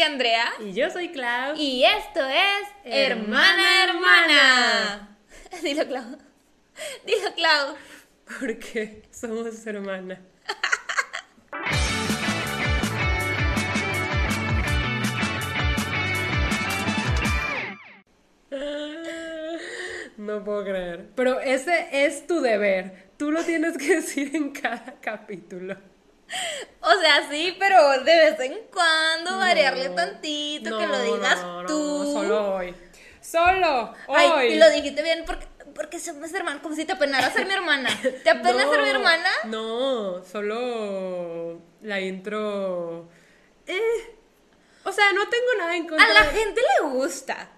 soy Andrea. Y yo soy Clau. Y esto es Hermana Hermana. Dilo, Clau. Dilo, Clau. Porque somos hermanas. No puedo creer. Pero ese es tu deber. Tú lo tienes que decir en cada capítulo. O sea, sí, pero de vez en cuando variarle No. tantito, que No, lo digas no, no, tú. Solo hoy. Solo hoy. Ay, y lo dijiste bien porque, porque somos hermanos, como si te apenara ser mi hermana. ¿Te apena ser mi No, hermana? No, solo la intro. Eh, o sea, no tengo nada en contra. A la de- gente le gusta.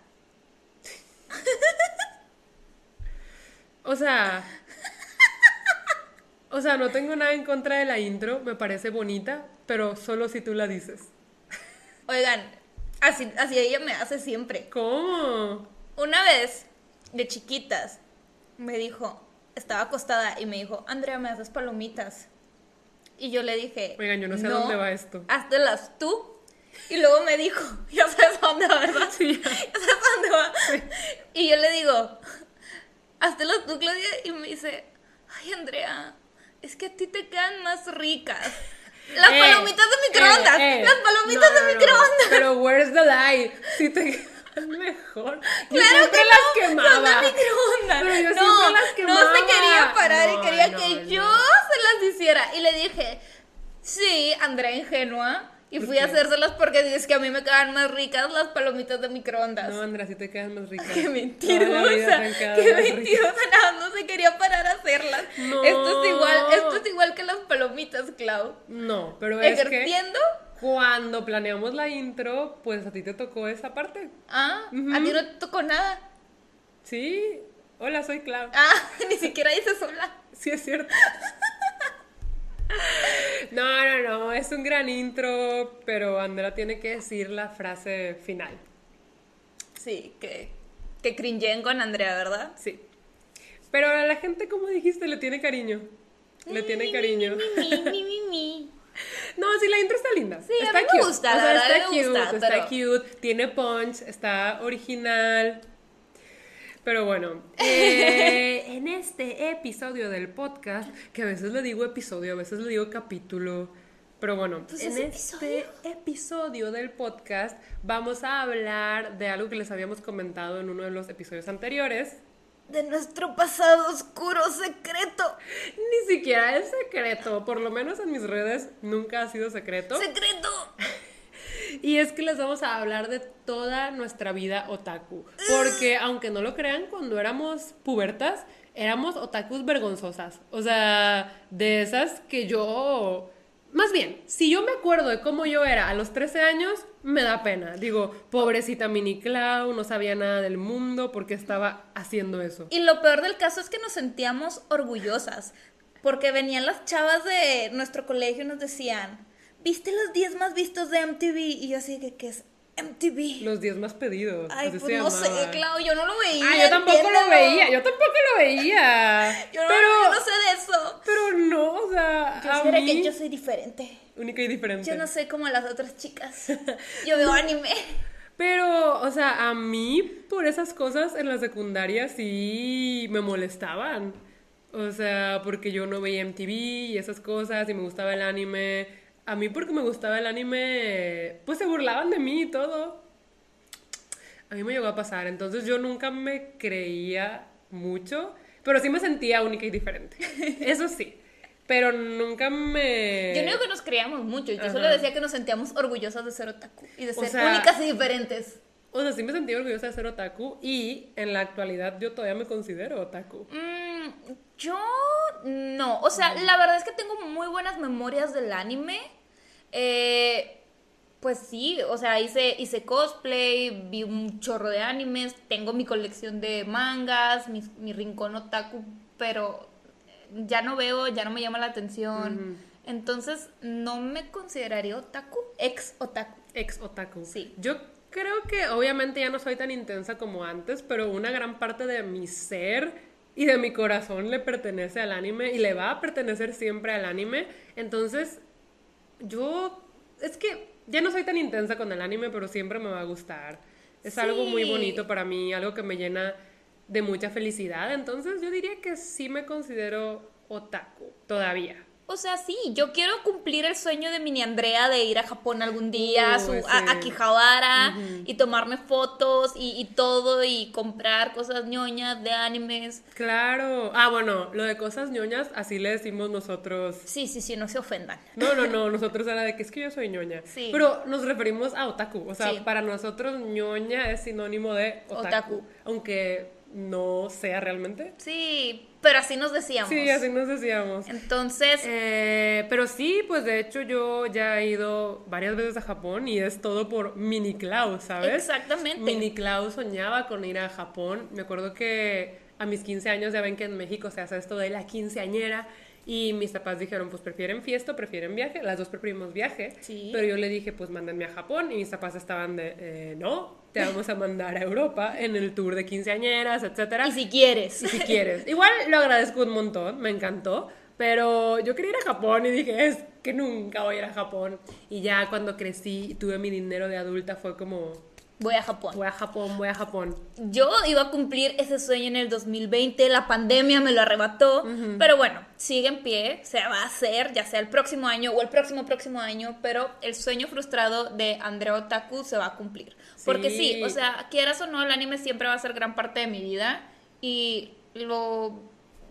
O sea. O sea, no tengo nada en contra de la intro, me parece bonita, pero solo si tú la dices. Oigan, así, así ella me hace siempre. ¿Cómo? Una vez, de chiquitas, me dijo, estaba acostada y me dijo, Andrea, ¿me haces palomitas? Y yo le dije, Oigan, yo no sé a dónde va esto. Háztelas tú. Y luego me dijo, ya sabes a dónde va, ¿verdad? Sí, Ya sabes a dónde va. Y yo le digo, háztelas tú, Claudia. Y me dice, ay, Andrea, es que a ti te quedan más ricas. Las Eh, palomitas de microondas. eh, eh. Las palomitas No, de no, no. microondas. Pero where's the lie? Si te quedan mejor. Yo Claro siempre que las no, quemaba. de microondas. Pero yo no, siempre las no quemaba. se quería parar No, y quería no, que no. yo se las hiciera. Y le dije, sí, Andrea ingenua. Y ¿Por fui a hacérselas porque es que a mí me quedan más ricas las palomitas de microondas. No, Andrea, si te quedan más ricas. Qué mentirosa, qué mentirosa, nada, no se quería parar a hacerlas. No. Esto es igual, esto es igual que las palomitas, Clau. No, pero es que Ejerciendo, cuando planeamos la intro, pues a ti te tocó esa parte. ah, a ti no te tocó nada. Sí. Hola, soy Clau. Ah, ni siquiera dices hola. Sí, es cierto. No, no, no, es un gran intro, pero Andrea tiene que decir la frase final. Sí, que, que cringeen con Andrea, ¿verdad? Sí. Pero a la gente, como dijiste, le tiene cariño. Le tiene cariño. Mi, mi, mi, mi, mi. No, sí, la intro está linda. Sí, a está mí me cute. gusta, O la sea, verdad, está me cute, gusta, está pero- cute, tiene punch, está original. Pero bueno, eh, en este episodio del podcast, que a veces le digo episodio, a veces le digo capítulo, pero bueno, Pues en es este episodio del podcast vamos a hablar de algo que les habíamos comentado en uno de los episodios anteriores. De nuestro pasado oscuro secreto. Ni siquiera es secreto, por lo menos en mis redes nunca ha sido secreto. ¡Secreto! Y es que les vamos a hablar de toda nuestra vida otaku. Porque aunque no lo crean, cuando éramos pubertas, éramos otakus vergonzosas. O sea, de esas que yo... Más bien, si yo me acuerdo de cómo yo era a los 13 años, me da pena. Digo, pobrecita mini Clau, no sabía nada del mundo porque estaba haciendo eso. Y lo peor del caso es que nos sentíamos orgullosas, porque venían las chavas de nuestro colegio y nos decían, ¿viste los 10 más vistos de MTV? Y yo así que, ¿qué es MTV? Los 10 más pedidos. Ay, pues no sé. Clau, yo no lo veía. Ah, yo tampoco lo veía, yo tampoco lo veía. Yo no, pero, yo no sé de eso. pero no, o sea, Yo a mí, que yo soy diferente. única y diferente. Yo no soy como las otras chicas. Yo veo anime. Pero, o sea, a mí por esas cosas en la secundaria sí me molestaban. O sea, porque yo no veía MTV y esas cosas y me gustaba el anime. A mí porque me gustaba el anime, pues se burlaban de mí y todo. A mí me llegó a pasar, entonces yo nunca me creía mucho, pero sí me sentía única y diferente. Eso sí. Pero nunca me... Yo no digo que nos creíamos mucho, yo solo decía que nos sentíamos orgullosas de ser otaku y de O ser sea- únicas y diferentes. O sea, sí me sentía orgullosa de ser otaku y en la actualidad yo todavía me considero otaku. Mm, yo no, o sea, la verdad es que tengo muy buenas memorias del anime. Eh, pues sí, o sea, hice, hice cosplay, vi un chorro de animes, tengo mi colección de mangas, mi, mi rincón otaku, pero ya no veo, ya no me llama la atención. Entonces, no me consideraría otaku, ex otaku. Ex otaku. Sí. Yo creo que obviamente ya no soy tan intensa como antes, pero una gran parte de mi ser y de mi corazón le pertenece al anime y le va a pertenecer siempre al anime. Entonces, yo es que ya no soy tan intensa con el anime, pero siempre me va a gustar. Es algo muy bonito para mí, algo que me llena de mucha felicidad. Entonces yo diría que sí me considero otaku todavía. O sea, sí, yo quiero cumplir el sueño de mini Andrea de ir a Japón algún día, su- Uy, a, a y tomarme fotos y, y todo, y comprar cosas ñoñas de animes. Claro. Ah, bueno, lo de cosas ñoñas, así le decimos nosotros. Sí, sí, sí, no se ofendan. No, no, no, nosotros era de que es que yo soy ñoña. Sí. Pero nos referimos a otaku. O sea, Sí. para nosotros ñoña es sinónimo de otaku. Otaku. Aunque no sea realmente. Sí, pero así nos decíamos. Sí, así nos decíamos. Entonces, Eh, pero sí, pues de hecho yo ya he ido varias veces a Japón y es todo por Mini Klaus, ¿sabes? Exactamente. Mini Klaus soñaba con ir a Japón. Me acuerdo que a mis 15 años ya ven que en México se hace esto de la quinceañera y mis papás dijeron, pues prefieren fiesta prefieren viaje. Las dos preferimos viaje. Sí. Pero yo le dije, pues mándenme a Japón y mis papás estaban de, eh, no, te vamos a mandar a Europa en el tour de quinceañeras, etcétera. y si quieres. Y si quieres. Igual lo agradezco un montón, me encantó. Pero yo quería ir a Japón y dije, es que nunca voy a ir a Japón. Y ya cuando crecí y tuve mi dinero de adulta fue como, Voy a Japón. voy a Japón, voy a Japón. Yo iba a cumplir ese sueño en el 2020, la pandemia me lo arrebató, pero bueno, sigue en pie, se va a hacer, ya sea el próximo año o el próximo próximo año, pero el sueño frustrado de Andrea Otaku se va a cumplir. Porque sí, Sí. o sea, quieras o no, el anime siempre va a ser gran parte de mi vida y lo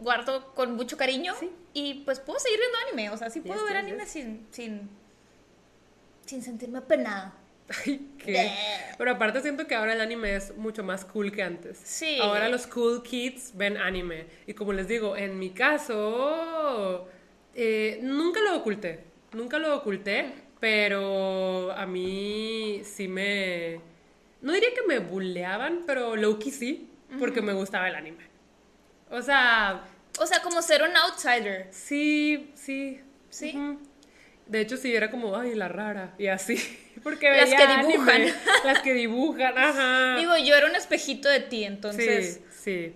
guardo con mucho cariño Sí. y pues puedo seguir viendo anime, o sea, sí puedo Yes, ver yes, anime yes. sin, sin, sin sentirme apenada. Ay, qué. Pero aparte siento que ahora el anime es mucho más cool que antes. Sí. Ahora los cool kids ven anime. Y como les digo, en mi caso, eh, nunca lo oculté. Nunca lo oculté, pero a mí sí me... No diría que me bulleaban, pero Loki sí, porque me gustaba el anime. O sea, O sea, como ser un outsider. sí, sí. Sí. De hecho, sí, era como, ay, la rara, y así. Porque Las que anime, dibujan. Las que dibujan, ajá. Digo, yo era un espejito de ti, entonces... Sí, sí.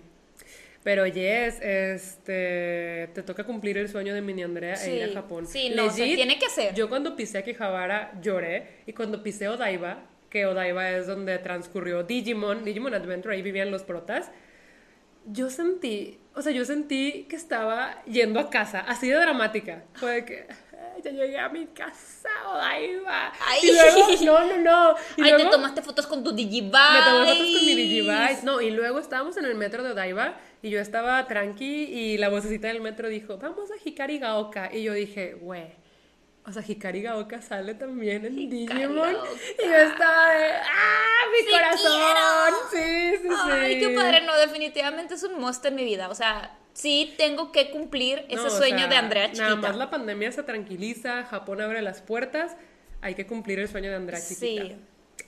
Pero Yes, este, te toca cumplir el sueño de Mini Andrea e ir a Japón. sí, no, se tiene que hacer. Yo cuando pisé Akihabara lloré y cuando pisé Odaiba, que Odaiba es donde transcurrió Digimon, Digimon Adventure, ahí vivían los protas, yo sentí, o sea, yo sentí que estaba yendo a casa, así de dramática. Fue de que "Ay, llegué a mi casa, Odaiba. Ay. Y luego, no, no, no. Y Ay, luego- te tomaste fotos con tu Digivice. me tomé fotos con mi Digivice. No, y luego estábamos en el metro de Odaiba y yo estaba tranqui y la vocecita del metro dijo, vamos a Hikari Gaoka. Y yo dije, güey. O sea, Hikari Gaoka sale también en Hikari Digimon. Gaoka. Y yo estaba de, ¡ah, mi ¡Sí corazón! Sí, sí, sí. Ay, qué padre. No, definitivamente es un must en mi vida. O sea, sí tengo que cumplir ese No, sueño sea, de Andrea chiquita. Nada más la pandemia se tranquiliza, Japón abre las puertas, hay que cumplir el sueño de Andrea chiquita. Sí.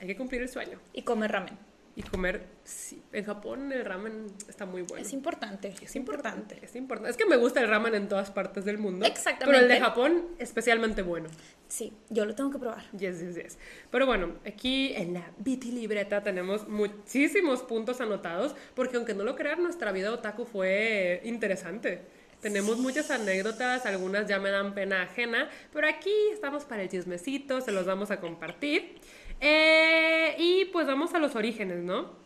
Hay que cumplir el sueño. Y comer ramen. Y comer, sí, en Japón el ramen está muy bueno. Es importante. Es importante, es importante. Es que me gusta el ramen en todas partes del mundo. Exactamente. Pero el de Japón, especialmente bueno. Sí, yo lo tengo que probar. Yes, yes, yes. Pero bueno, aquí en la Viti Libreta tenemos muchísimos puntos anotados, porque aunque no lo crean, nuestra vida otaku fue interesante. Tenemos muchas anécdotas, algunas ya me dan pena ajena, pero aquí estamos para el chismecito, se los vamos a compartir. Eh, y pues vamos a los orígenes, ¿no?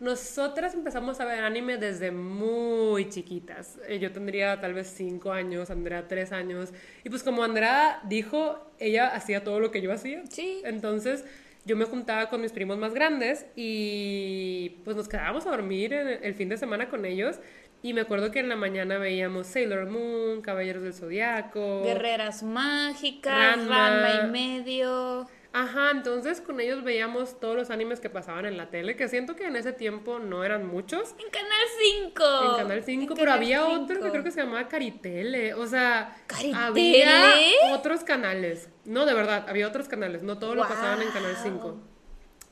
Nosotras empezamos a ver anime desde muy chiquitas. Eh, Yo tendría tal vez 5 años, Andrea 3 años. Y pues como Andrea dijo, ella hacía todo lo que yo hacía. Sí. Entonces yo me juntaba con mis primos más grandes y pues nos quedábamos a dormir en el fin de semana con ellos. Y me acuerdo que en la mañana veíamos Sailor Moon, Caballeros del Zodiaco. Guerreras mágicas, Ranma. Ranma y medio. Ajá, entonces con ellos veíamos todos los animes que pasaban en la tele, que siento que en ese tiempo no eran muchos. En Canal 5. En Canal 5, pero había otro que creo que se llamaba Caritele. O sea, ¿Caritele? había otros canales. No, de verdad, había otros canales. No todo lo pasaban en Canal Wow. 5.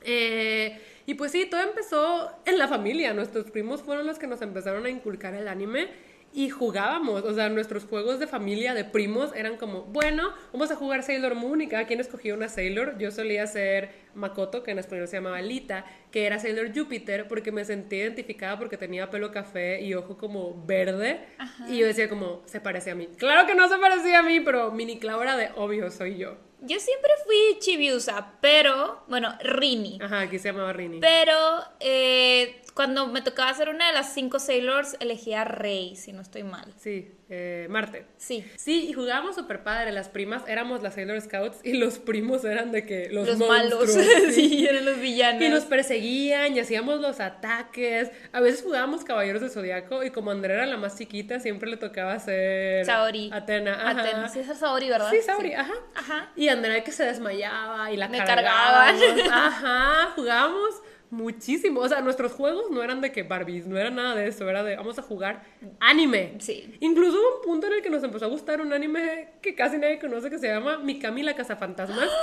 Eh, y pues sí, todo empezó en la familia. Nuestros primos fueron los que nos empezaron a inculcar el anime y jugábamos. O sea, nuestros juegos de familia, de primos, eran como, bueno, vamos a jugar Sailor Moon y cada quien escogía una Sailor. Yo solía ser Makoto, que en español se llamaba Lita, que era Sailor Júpiter porque me sentí identificada porque tenía pelo café y ojo como verde. Y yo decía como, se parece a mí. Claro que no se parecía a mí, pero Mini Clau era de obvio, soy yo. Yo siempre fui Chibiusa, pero, bueno, Rini. Ajá, aquí se llamaba Rini. Pero eh, cuando me tocaba hacer una de las cinco Sailors, elegía Rey, si no estoy mal. Sí, eh, Marte. Sí. Sí, y jugábamos súper padre. Las primas éramos las Sailor Scouts y los primos eran de que los, Los malos. sí, eran los villanos. Y nos perseguían y hacíamos los ataques. A veces jugábamos Caballeros del Zodiaco y como Andrea era la más chiquita, siempre le tocaba hacer Saori. Atena. Ajá. Atena. Sí, es Saori, ¿verdad? Sí, Saori, ajá. Ajá. Y Andrea que se desmayaba y la Me cargaban. Ajá, jugábamos muchísimo. O sea, nuestros juegos no eran de que Barbies, no era nada de eso, era de vamos a jugar anime. Sí. Incluso hubo un punto en el que nos empezó a gustar un anime que casi nadie conoce que se llama Mikami la Cazafantasmas.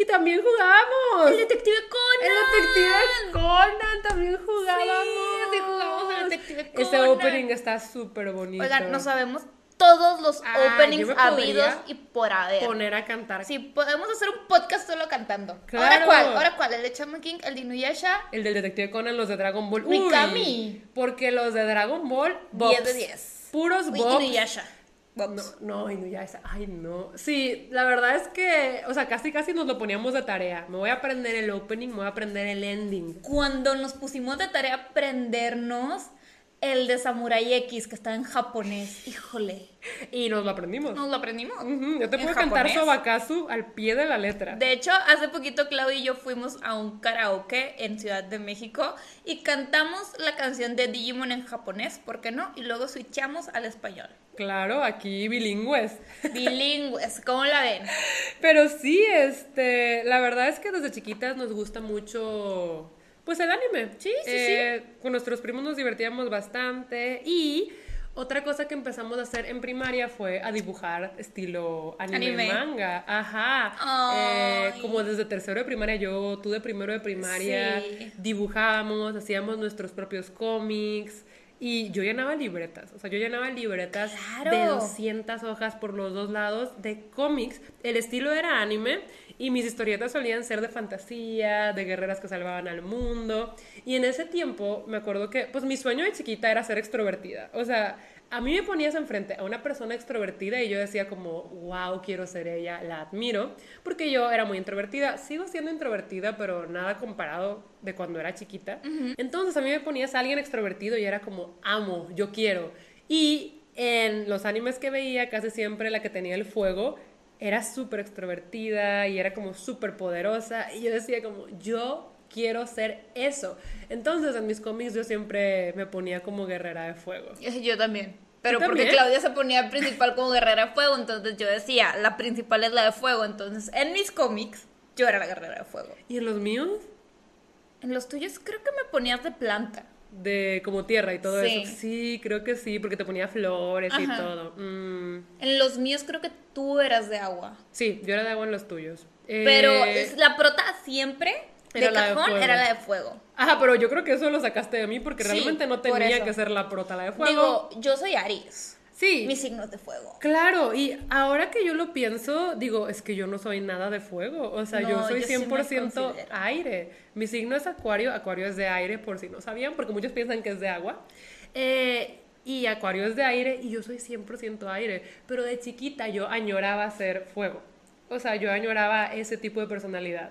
Y también jugábamos. El detective Conan. El detective Conan también jugábamos. Sí, sí jugamos al detective Ese Conan. opening está súper bonito. Oigan, no sabemos todos los Ah, openings habidos y por haber. Poner a cantar. Sí, podemos hacer un podcast solo cantando. Claro. ¿Ahora cuál? ¿Ahora cuál? ¿El de Shaman King? ¿El de Inuyasha? El del detective Conan, los de Dragon Ball. Uy, Mikami. porque los de Dragon Ball. 10 bops. de 10. Puros Uy, bops. Inuyasha. No, no, Inuyasha. Ay, no. Sí, la verdad es que, o sea, casi casi nos lo poníamos de tarea. Me voy a aprender el opening, me voy a aprender el ending. Cuando nos pusimos de tarea aprendernos el de Samurai X, que está en japonés. Híjole. Y nos lo aprendimos. Nos lo aprendimos. Yo te ¿En puedo cantar japonés? Sobakazu al pie de la letra. De hecho, hace poquito Claudia y yo fuimos a un karaoke en Ciudad de México y cantamos la canción de Digimon en japonés, ¿por qué no? Y luego switchamos al español. Claro, aquí bilingües. Bilingües, ¿cómo la ven? Pero sí, este, la verdad es que desde chiquitas nos gusta mucho, pues el anime. Sí, sí, Eh, Con nuestros primos nos divertíamos bastante y otra cosa que empezamos a hacer en primaria fue a dibujar estilo anime, Anime. manga. Ajá. Eh, como desde tercero de primaria, yo, tú de primero de primaria, Sí. dibujábamos, hacíamos nuestros propios cómics. Y yo llenaba libretas, o sea, yo llenaba libretas Claro. de 200 hojas por los dos lados de cómics. El estilo era anime y mis historietas solían ser de fantasía, de guerreras que salvaban al mundo. Y en ese tiempo me acuerdo que, pues mi sueño de chiquita era ser extrovertida. O sea, a mí me ponías enfrente a una persona extrovertida y yo decía como, wow, quiero ser ella, la admiro, porque yo era muy introvertida. Sigo siendo introvertida, pero nada comparado de cuando era chiquita. Entonces a mí me ponías a alguien extrovertido y era como, amo, yo quiero. Y en los animes que veía, casi siempre la que tenía el fuego era súper extrovertida y era como súper poderosa. Y yo decía como, yo quiero ser eso. Entonces en mis cómics yo siempre me ponía como guerrera de fuego. Yo también. Pero ¿Tú porque también? Claudia se ponía principal como guerrera de fuego, entonces yo decía, la principal es la de fuego. Entonces, en mis cómics, yo era la guerrera de fuego. ¿Y en los míos? En los tuyos creo que me ponías de planta. De como tierra y todo Sí. eso. Sí, creo que sí, porque te ponía flores y todo. Mm, En los míos creo que tú eras de agua. sí, yo era de agua en los tuyos. Pero Eh, la prota siempre, de era la de cajón, era la de fuego. Ajá, pero yo creo que eso lo sacaste de mí porque Sí, realmente no tenía que ser la prota la de fuego. Digo, yo soy Aries. Sí. Mi signo es de fuego. Claro, y ahora que yo lo pienso, digo, es que yo no soy nada de fuego, o sea, yo soy yo sí me 100% considero. aire. Mi signo es acuario, acuario es de aire, por si no sabían, porque muchos piensan que es de agua. Eh, y acuario es de aire y yo soy 100% aire, pero de chiquita yo añoraba ser fuego. O sea, yo añoraba ese tipo de personalidad.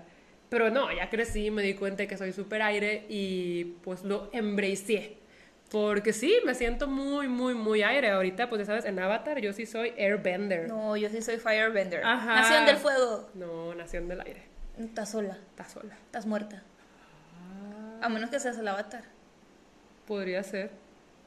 Pero no, ya crecí y me di cuenta que soy súper aire y pues lo embracé. Porque sí, me siento muy, muy, muy aire. Ahorita, pues ya sabes, en Avatar yo sí soy airbender. No, yo sí soy Firebender. Ajá. Nación del fuego. No, nación del aire. Estás sola, Está sola. estás muerta. Ah. A menos que seas el avatar. Podría ser.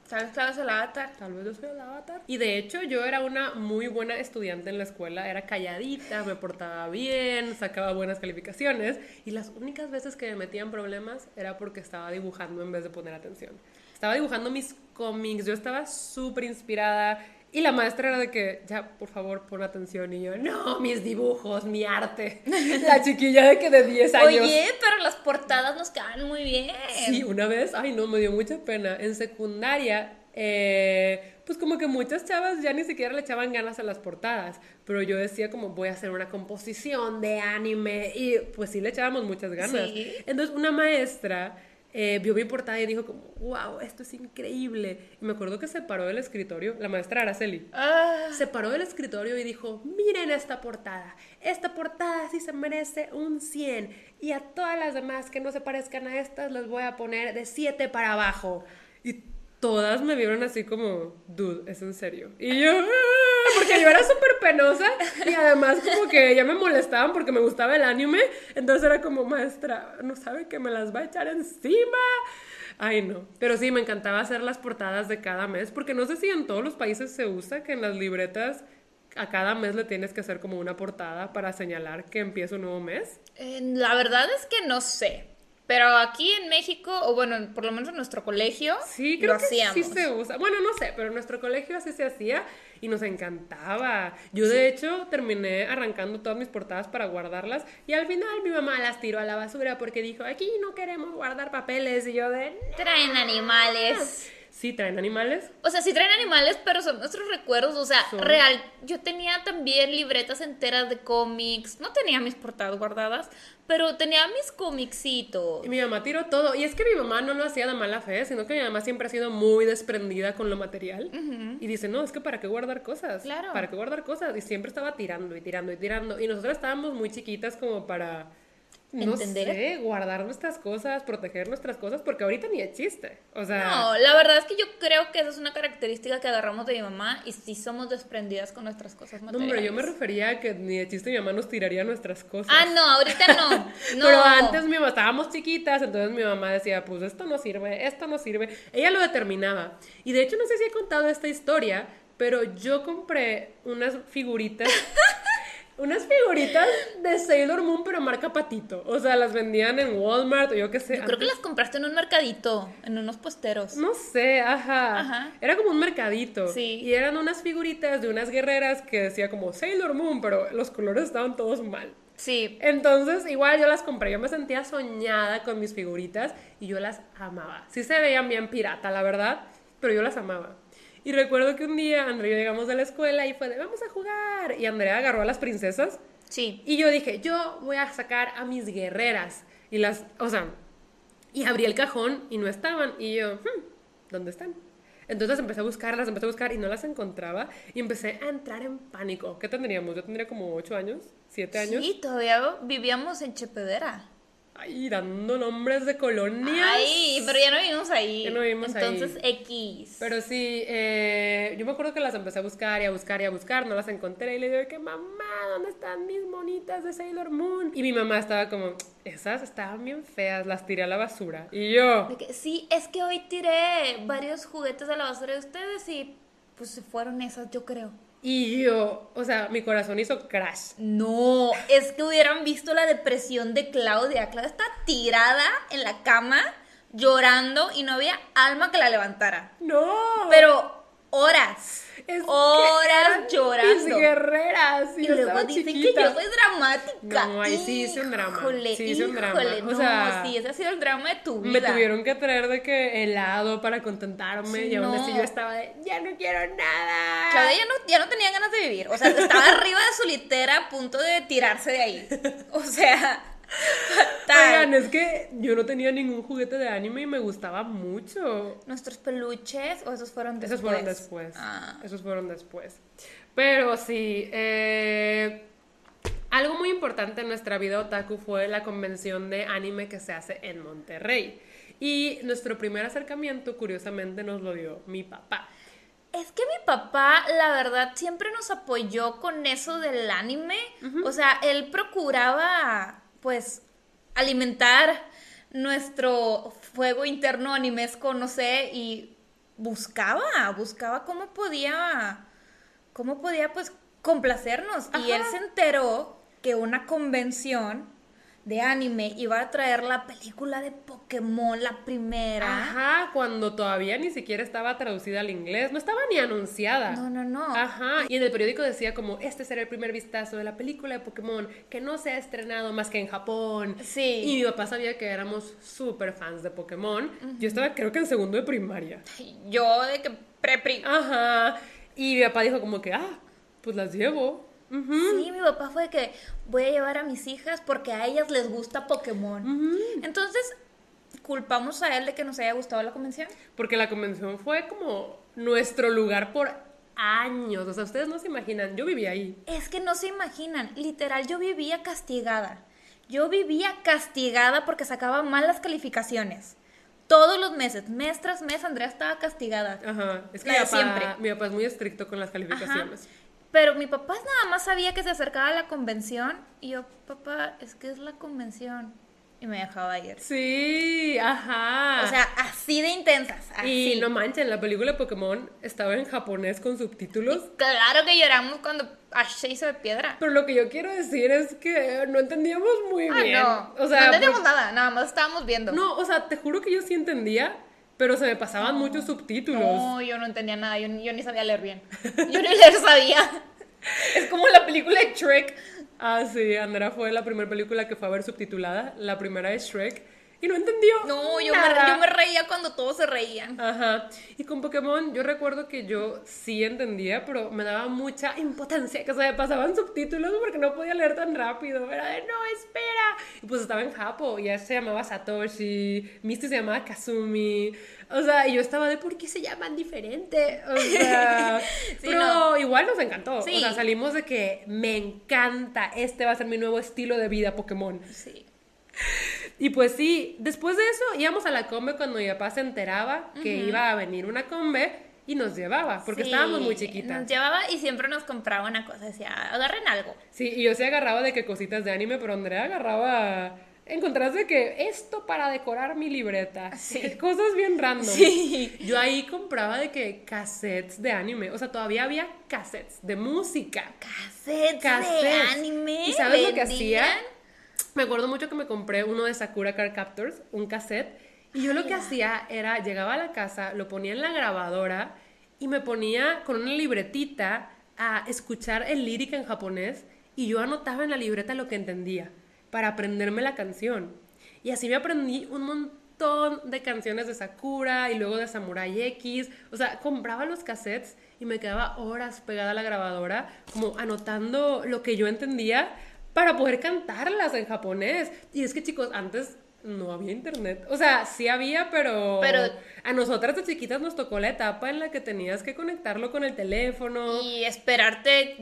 ¿Sabes que eres el avatar? Tal vez yo soy el avatar. Y de hecho, yo era una muy buena estudiante en la escuela. Era calladita, me portaba bien, sacaba buenas calificaciones. Y las únicas veces que me metía en problemas era porque estaba dibujando en vez de poner atención. Estaba dibujando mis cómics, yo estaba súper inspirada. Y la maestra era de que, ya, por favor, pon atención. Y yo, no, mis dibujos, mi arte. La chiquilla de que de 10 años. Oye, pero las portadas nos quedan muy bien. Sí, una vez, ay no, me dio mucha pena. En secundaria, eh, pues como que muchas chavas ya ni siquiera le echaban ganas a las portadas, pero yo decía como voy a hacer una composición de anime y pues sí le echábamos muchas ganas. Sí. Entonces una maestra eh, vio mi portada y dijo como, wow, esto es increíble. Y me acuerdo que se paró del escritorio, la maestra Araceli, Ah, se paró del escritorio y dijo, miren esta portada, esta portada sí se merece un 100 y a todas las demás que no se parezcan a estas les voy a poner de 7 para abajo. Y todas me vieron así como, dude, es en serio. Y yo, "Ah", porque yo era súper penosa y además como que ya me molestaban porque me gustaba el anime, entonces era como, maestra, no sabe que me las va a echar encima. Ay, no. Pero sí, me encantaba hacer las portadas de cada mes, porque no sé si en todos los países se usa que en las libretas a cada mes le tienes que hacer como una portada para señalar que empieza un nuevo mes. eh, la verdad es que no sé. Pero aquí en México, o bueno, por lo menos en nuestro colegio, Sí, creo lo que hacíamos. sí se usa. Bueno, no sé, pero en nuestro colegio así se hacía y nos encantaba. Yo de hecho terminé arrancando todas mis portadas para guardarlas y al final mi mamá las tiró a la basura porque dijo, aquí no queremos guardar papeles y yo de... Traen animales. Sí, traen animales. O sea, sí traen animales, pero son nuestros recuerdos. O sea, Son. real. Yo tenía también libretas enteras de cómics. No tenía mis portadas guardadas, pero tenía mis cómicsitos. Y mi mamá tiró todo. Y es que mi mamá no lo hacía de mala fe, sino que mi mamá siempre ha sido muy desprendida con lo material. Y dice, no, es que para qué guardar cosas. Claro. Para qué guardar cosas. Y siempre estaba tirando y tirando y tirando. Y nosotros estábamos muy chiquitas como para, no ¿Entender? sé, guardar nuestras cosas, proteger nuestras cosas, porque ahorita ni es chiste. O sea, No, la verdad es que yo creo que esa es una característica que agarramos de mi mamá y sí somos desprendidas con nuestras cosas no, materiales. hombre, yo me refería a que ni de chiste mi mamá nos tiraría nuestras cosas. Ah, no, ahorita no. no. Pero antes mi mamá, estábamos chiquitas, entonces mi mamá decía, pues esto no sirve, esto no sirve. Ella lo determinaba. Y de hecho no sé si he contado esta historia, pero yo compré unas figuritas, unas figuritas de Sailor Moon, pero marca patito. O sea, las vendían en Walmart o yo qué sé. Yo creo que las compraste en un mercadito, en unos posteros. No sé, ajá. Ajá. Era como un mercadito. Sí. Y eran unas figuritas de unas guerreras que decía como Sailor Moon, pero los colores estaban todos mal. Sí, Entonces, igual yo las compré, yo me sentía soñada con mis figuritas y yo las amaba. Sí se veían bien pirata, la verdad, pero yo las amaba. Y recuerdo que un día Andrea y yo llegamos de la escuela y fue de, vamos a jugar. Y Andrea agarró a las princesas sí. y yo dije, yo voy a sacar a mis guerreras. Y las, o sea, y abrí el cajón y no estaban. Y yo, "Hmm, ¿dónde están? Entonces empecé a buscarlas, empecé a buscar y no las encontraba. Y empecé a entrar en pánico. ¿Qué tendríamos? Yo tendría como 8 años, 7 años. Sí, todavía vivíamos en Chepedera. Ay, dando nombres de colonias. Ay, pero ya no vivimos ahí. Ya no vivimos ahí. Entonces, X. Pero sí, eh, yo me acuerdo que las empecé a buscar y a buscar y a buscar, no las encontré y le digo que mamá, ¿dónde están mis monitas de Sailor Moon? Y mi mamá estaba como, esas estaban bien feas, las tiré a la basura. Y yo, que, sí, es que hoy tiré varios juguetes a la basura de ustedes y pues se fueron esas, yo creo. Y yo, o sea, mi corazón hizo crash. No, es que hubieran visto la depresión de Claudia. Claudia está tirada en la cama, llorando y no había alma que la levantara. No, Pero horas, Es que horas eran llorando. Mis guerreras. Y, luego dicen chiquita. que yo soy dramática. No, ahí sí hice un drama, Híjole, sí hice un drama. híjole, O no, sea, sí, ese ha sido el drama de tu vida. Me tuvieron que traer de que helado para contentarme Sí, y aún así no. yo estaba de, ya no quiero nada. Claudia ya no, ya no tenía ganas de vivir. O sea, estaba arriba de su litera a punto de tirarse de ahí. O sea. Oigan, es que yo no tenía ningún juguete de anime y me gustaba mucho. Nuestros peluches, o esos fueron después. Esos fueron después. Ah. Esos fueron después. Pero sí, eh, algo muy importante en nuestra vida otaku fue la convención de anime que se hace en Monterrey. Y nuestro primer acercamiento, curiosamente, nos lo dio mi papá. Es que mi papá, la verdad, siempre nos apoyó con eso del anime. O sea, él procuraba, pues, alimentar nuestro fuego interno animesco, no sé, y buscaba, buscaba cómo podía, cómo podía, pues, complacernos. Y él se enteró que una convención de anime iba a traer la película de Pokémon, la primera. Ajá, cuando todavía ni siquiera estaba traducida al inglés, no estaba ni anunciada. No, no, no. Ajá, y en el periódico decía como, este será el primer vistazo de la película de Pokémon que no se ha estrenado más que en Japón. Sí. Y mi papá sabía que éramos súper fans de Pokémon. Yo estaba creo que en segundo de primaria. Yo de que prepri. Ajá, y mi papá dijo como que, ah, pues las llevo. Sí, mi papá fue que voy a llevar a mis hijas porque a ellas les gusta Pokémon. Entonces, culpamos a él de que nos haya gustado la convención. Porque la convención fue como nuestro lugar por años. O sea, ustedes no se imaginan. Yo vivía ahí. Es que no se imaginan. Literal, yo vivía castigada. Yo vivía castigada porque sacaba malas calificaciones. Todos los meses, mes tras mes, Andrea estaba castigada. Ajá. Es que mi papá, siempre. mi papá es muy estricto con las Ajá. Pero mi papá nada más sabía que se acercaba la convención y yo, papá, es que es la convención. Y me dejaba ir. Sí, ajá. O sea, así de intensas. Así. y no manchen, la película Pokémon estaba en japonés con subtítulos. Claro que lloramos cuando Ash se hizo de piedra. Pero lo que yo quiero decir es que no entendíamos muy Ah, bien. no. O sea, no entendíamos pues- nada, nada más estábamos viendo. No, o sea, te juro que yo sí entendía, pero se me pasaban muchos subtítulos. No, yo no entendía nada, yo, yo ni sabía leer bien. Yo ni leer sabía. Es como la película de Shrek. Ah, sí, Andrea fue la primera película que fue a ver subtitulada, la primera es Shrek, y no entendió. No, yo me, yo me reía cuando todos se reían. Ajá. Y con Pokémon yo recuerdo que yo sí entendía, pero me daba mucha impotencia que se me pasaban subtítulos porque no podía leer tan rápido. Era de, no, espera. Y pues estaba en Japo, y ella se llamaba Satoshi, Misty se llamaba Kazumi. O sea, y yo estaba de, ¿por qué se llaman diferente? O sea, Sí, pero no. igual nos encantó. Sí. O sea, salimos de que me encanta, este va a ser mi nuevo estilo de vida Pokémon. Sí. Y pues sí, después de eso íbamos a la combe cuando mi papá se enteraba que iba a venir una combe y nos llevaba, porque Sí, estábamos muy chiquitas. Nos llevaba y siempre nos compraba una cosa, decía, agarren algo. Sí, y yo sí agarraba de que cositas de anime, pero Andrea agarraba... Encontraste de que esto para decorar mi libreta. Sí. Cosas bien random. Sí. Yo ahí compraba de que cassettes de anime. O sea, todavía había cassettes de música. Cassettes, de Cassettes. anime. ¿Y sabes lo que vendían. hacía? Me acuerdo mucho que me compré uno de Sakura Card Captors, un cassette, y yo lo que hacía era, llegaba a la casa, lo ponía en la grabadora y me ponía con una libretita a escuchar el lírica en japonés y yo anotaba en la libreta lo que entendía para aprenderme la canción. Y así me aprendí un montón de canciones de Sakura y luego de Samurai X. O sea, compraba los cassettes y me quedaba horas pegada a la grabadora, como anotando lo que yo entendía para poder cantarlas en japonés. Y es que chicos, antes no había internet. O sea, sí había, pero, Pero- a nosotras de chiquitas nos tocó la etapa en la que tenías que conectarlo con el teléfono. Y esperarte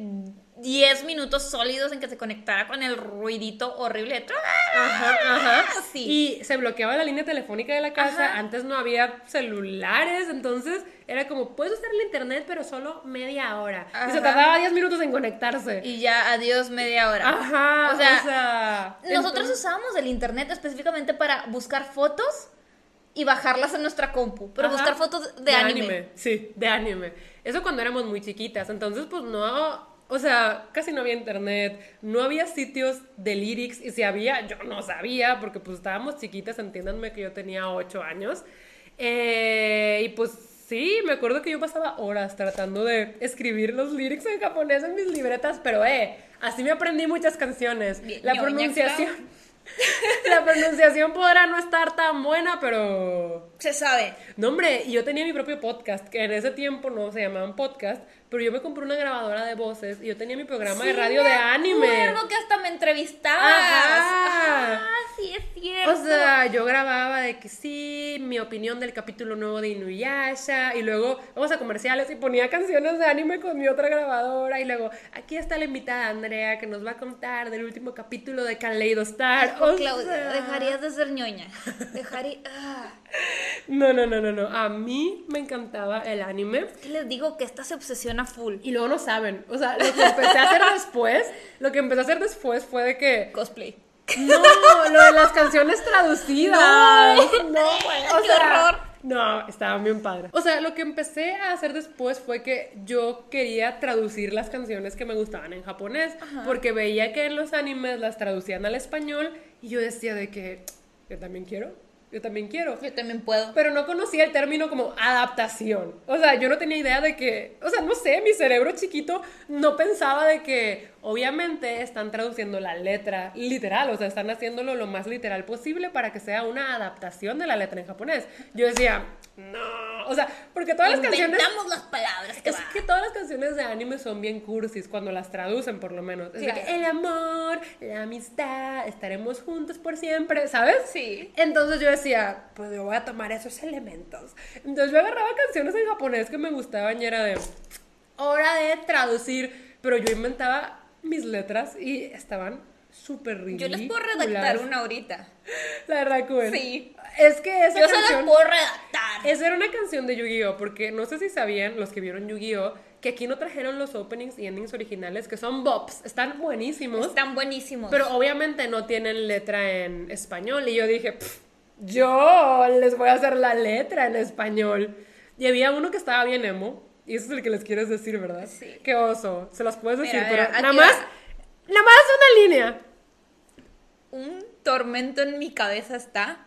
10 minutos sólidos en que se conectara con el ruidito horrible. de Ajá, ajá. Sí. Y se bloqueaba la línea telefónica de la casa. Ajá. Antes no había celulares, entonces era como, puedes usar el internet, pero solo media hora. Y se tardaba 10 minutos en conectarse. Y ya, adiós media hora. Ajá, O sea, Nosotros entonces- usábamos el internet específicamente para buscar fotos y bajarlas en nuestra compu. Pero Ajá. buscar fotos de, anime. Sí, de anime. Eso cuando éramos muy chiquitas. Entonces, pues no. O sea, casi no había internet, no había sitios de lyrics, y si había, yo no sabía, porque pues estábamos chiquitas, entiéndanme que yo tenía 8 años. Eh, y pues sí, me acuerdo que yo pasaba horas tratando de escribir los lyrics en japonés en mis libretas, pero eh, así me aprendí muchas canciones. La pronunciación. La pronunciación podrá no estar tan buena, pero Se sabe. no, hombre, y yo tenía mi propio podcast, que en ese tiempo no se llamaban podcast, pero yo me compré una grabadora de voces y yo tenía mi programa de radio de anime. que hasta me entrevistabas. Ajá. Ah, sí, es cierto. O sea, yo grababa de que sí, mi opinión del capítulo nuevo de Inuyasha, y luego vamos a comerciales y ponía canciones de anime con mi otra grabadora, y luego aquí está la invitada Andrea que nos va a contar del último capítulo de Kaleido Star. Oh, O Claudia, sea, dejarías de ser ñoña. Dejaría. ah. No, no, no, no, no. A mí me encantaba el anime. ¿Qué les digo? Que esta se obsesiona full. Y luego no saben. O sea, lo que empecé a hacer después, lo que empecé a hacer después fue de que. Cosplay. No, lo de las canciones traducidas. No, güey. O ¡Qué sea, horror! No, estaban bien padres. O sea, lo que empecé a hacer después fue que yo quería traducir las canciones que me gustaban en japonés. Porque veía que en los animes las traducían al español. Y yo decía de que yo también quiero. Yo también quiero. Yo también puedo. Pero no conocía el término como adaptación. O sea, yo no tenía idea de que, o sea, no sé, mi cerebro chiquito no pensaba de que obviamente están traduciendo la letra literal, o sea, están haciéndolo lo más literal posible para que sea una adaptación de la letra en japonés. Yo decía, no, O sea, porque todas las canciones. Inventamos las palabras que Es va. que todas las canciones de anime son bien cursis cuando las traducen, por lo menos. Es de Claro. que el amor, la amistad, estaremos juntos por siempre, ¿sabes? Sí. Entonces yo decía, pues yo voy a tomar esos elementos. Entonces yo agarraba canciones en japonés que me gustaban y era de hora de traducir, pero yo inventaba mis letras y estaban súper Yo ridículas. les puedo redactar una ahorita. La verdad, Cool. Sí. Es que esa Yo se canción... las puedo redactar. Esa era una canción de Yu-Gi-Oh! Porque no sé si sabían los que vieron Yu-Gi-Oh! que aquí no trajeron los openings y endings originales, que son bops. Están buenísimos. Están buenísimos. Pero obviamente no tienen letra en español. Y yo dije, "Pff, yo les voy a hacer la letra en español. Y había uno que estaba bien emo. Y ese es el que les quieres decir, ¿verdad? Sí. Qué oso. Se las puedes decir, Mira, pero nada más. Nada más una línea. Un tormento en mi cabeza está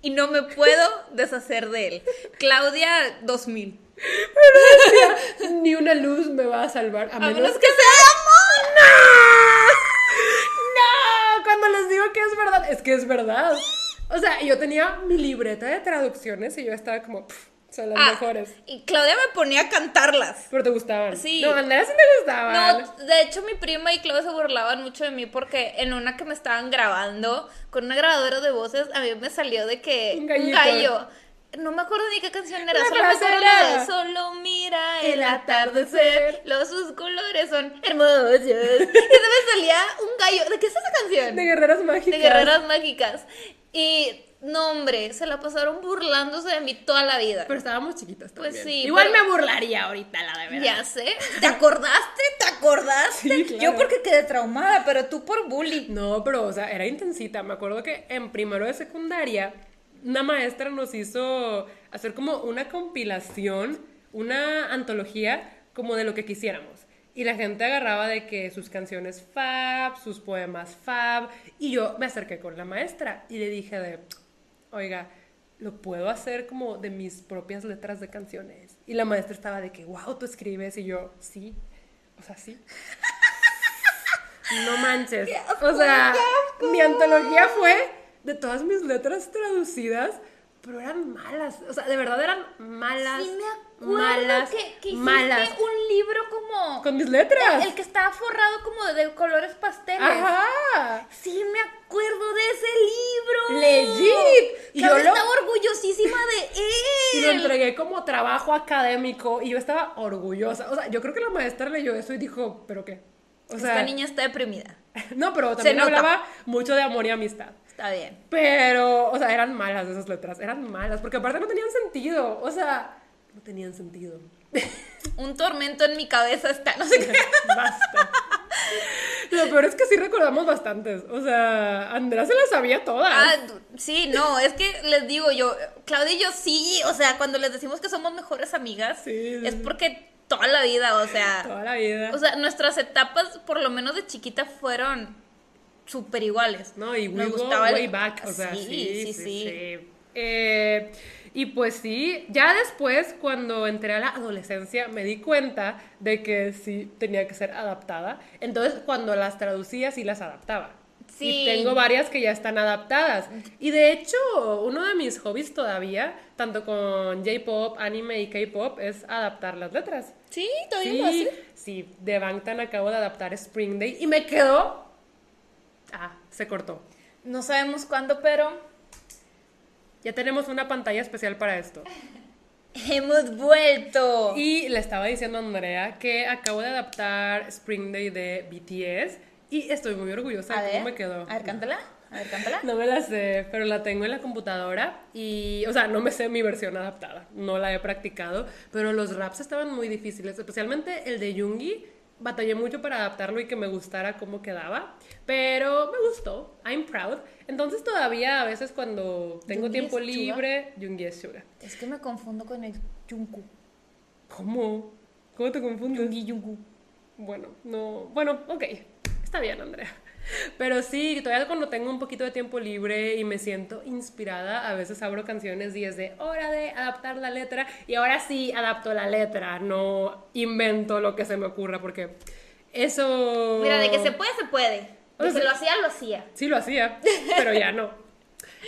y no me puedo deshacer de él. Claudia 2000. Ni una luz me va a salvar. A, A menos, menos que que sea ¡No! Cuando les digo que es verdad, es que es verdad. O sea, yo tenía mi libreta de traducciones y yo estaba como, "Pff, son las. Ah, mejores. y Claudia me ponía a cantarlas. Pero te gustaban. Sí. No, Andrea sí me gustaban. No, de hecho mi prima y Claudia se burlaban mucho de mí porque en una que me estaban grabando con una grabadora de voces a mí me salió de que Un gallo. No me acuerdo ni qué canción era, La solo me acuerdo era, la de solo mira el "El atardecer, atardecer". los sus colores son hermosos. y se me salía un gallo. ¿De qué es esa canción? De guerreras mágicas. de guerreras mágicas. Y no, hombre, se la pasaron burlándose de mí toda la vida. Pero estábamos chiquitas también. Pues sí, Igual pero- me burlaría ahorita, la de verdad. Ya sé. ¿Te acordaste? ¿Te acordaste? Sí, claro. Yo porque quedé traumada, pero tú por bullying. No, pero, o sea, era intensita. Me acuerdo que en primero de secundaria, una maestra nos hizo hacer como una compilación, una antología, como de lo que quisiéramos. Y la gente agarraba de que sus canciones fab, sus poemas fab. Y yo me acerqué con la maestra y le dije de, oiga, lo puedo hacer como de mis propias letras de canciones. Y la maestra estaba de que, wow, tú escribes. Y yo, sí. O sea, sí. No manches. O sea, mi antología fue de todas mis letras traducidas, pero eran malas. O sea, de verdad eran malas. Sí me acuerdo malas, que, que malas. un libro como... Con mis letras. El que estaba forrado como de colores pasteles. Ajá. Sí me acuerdo de ese libro. Legit. Y yo lo- estaba orgullosísima de él. Y lo entregué como trabajo académico y yo estaba orgullosa. O sea, yo creo que la maestra leyó eso y dijo, ¿pero qué? O sea, Esta niña está deprimida. no, pero también hablaba mucho de amor y amistad. Está bien. Pero, o sea, eran malas esas letras, eran malas, porque aparte no tenían sentido, o sea, no tenían sentido. Un tormento en mi cabeza está, no sé qué. Basta. Lo peor es que sí recordamos bastantes, o sea, Andrea se las sabía todas. Ah, sí, no, es que les digo yo, Claudia y yo sí, o sea, cuando les decimos que somos mejores amigas, Sí, sí, es porque toda la vida, o sea, Toda la vida. o sea, nuestras etapas, por lo menos de chiquita, fueron súper iguales. no, y we Nos go gustaba el- way back, o sea, sí, sí, sí, sí, sí. Eh, y pues sí, ya después, cuando entré a la adolescencia, me di cuenta de que sí tenía que ser adaptada. Entonces, cuando las traducía, sí las adaptaba. Sí. Y tengo varias que ya están adaptadas. Y de hecho, uno de mis hobbies todavía, tanto con J-pop, anime y K-pop, es adaptar las letras. Sí, todavía Sí, lo hace. sí, de Bangtan acabo de adaptar Spring Day y me quedó. Ah, se cortó. No sabemos cuándo, pero Ya tenemos una pantalla especial para esto. hemos vuelto. Y le estaba diciendo a Andrea que acabo de adaptar Spring Day de BTS y estoy muy orgullosa a de ver, cómo me quedó. a ver, cántala. A ver, cántala. No me la sé, pero la tengo en la computadora y, o sea, no me sé mi versión adaptada, no la he practicado, pero los raps estaban muy difíciles, especialmente el de Jungi, batallé mucho para adaptarlo y que me gustara cómo quedaba, pero me gustó, I'm proud. Entonces todavía a veces cuando tengo ¿Yoongi tiempo libre, Jungi es Suga. Es que me confundo con el Jungkook. ¿Cómo? ¿Cómo te confundes? Jungi Jungkook. Bueno, no. Bueno, ok. Está bien, Andrea. Pero sí, todavía cuando tengo un poquito de tiempo libre y me siento inspirada, a veces abro canciones y es de hora de adaptar la letra. Y ahora sí adapto la letra, no invento lo que se me ocurra, porque eso. Mira, de que se puede, se puede. De O sea, que lo hacía, lo hacía. Sí lo hacía, pero ya no.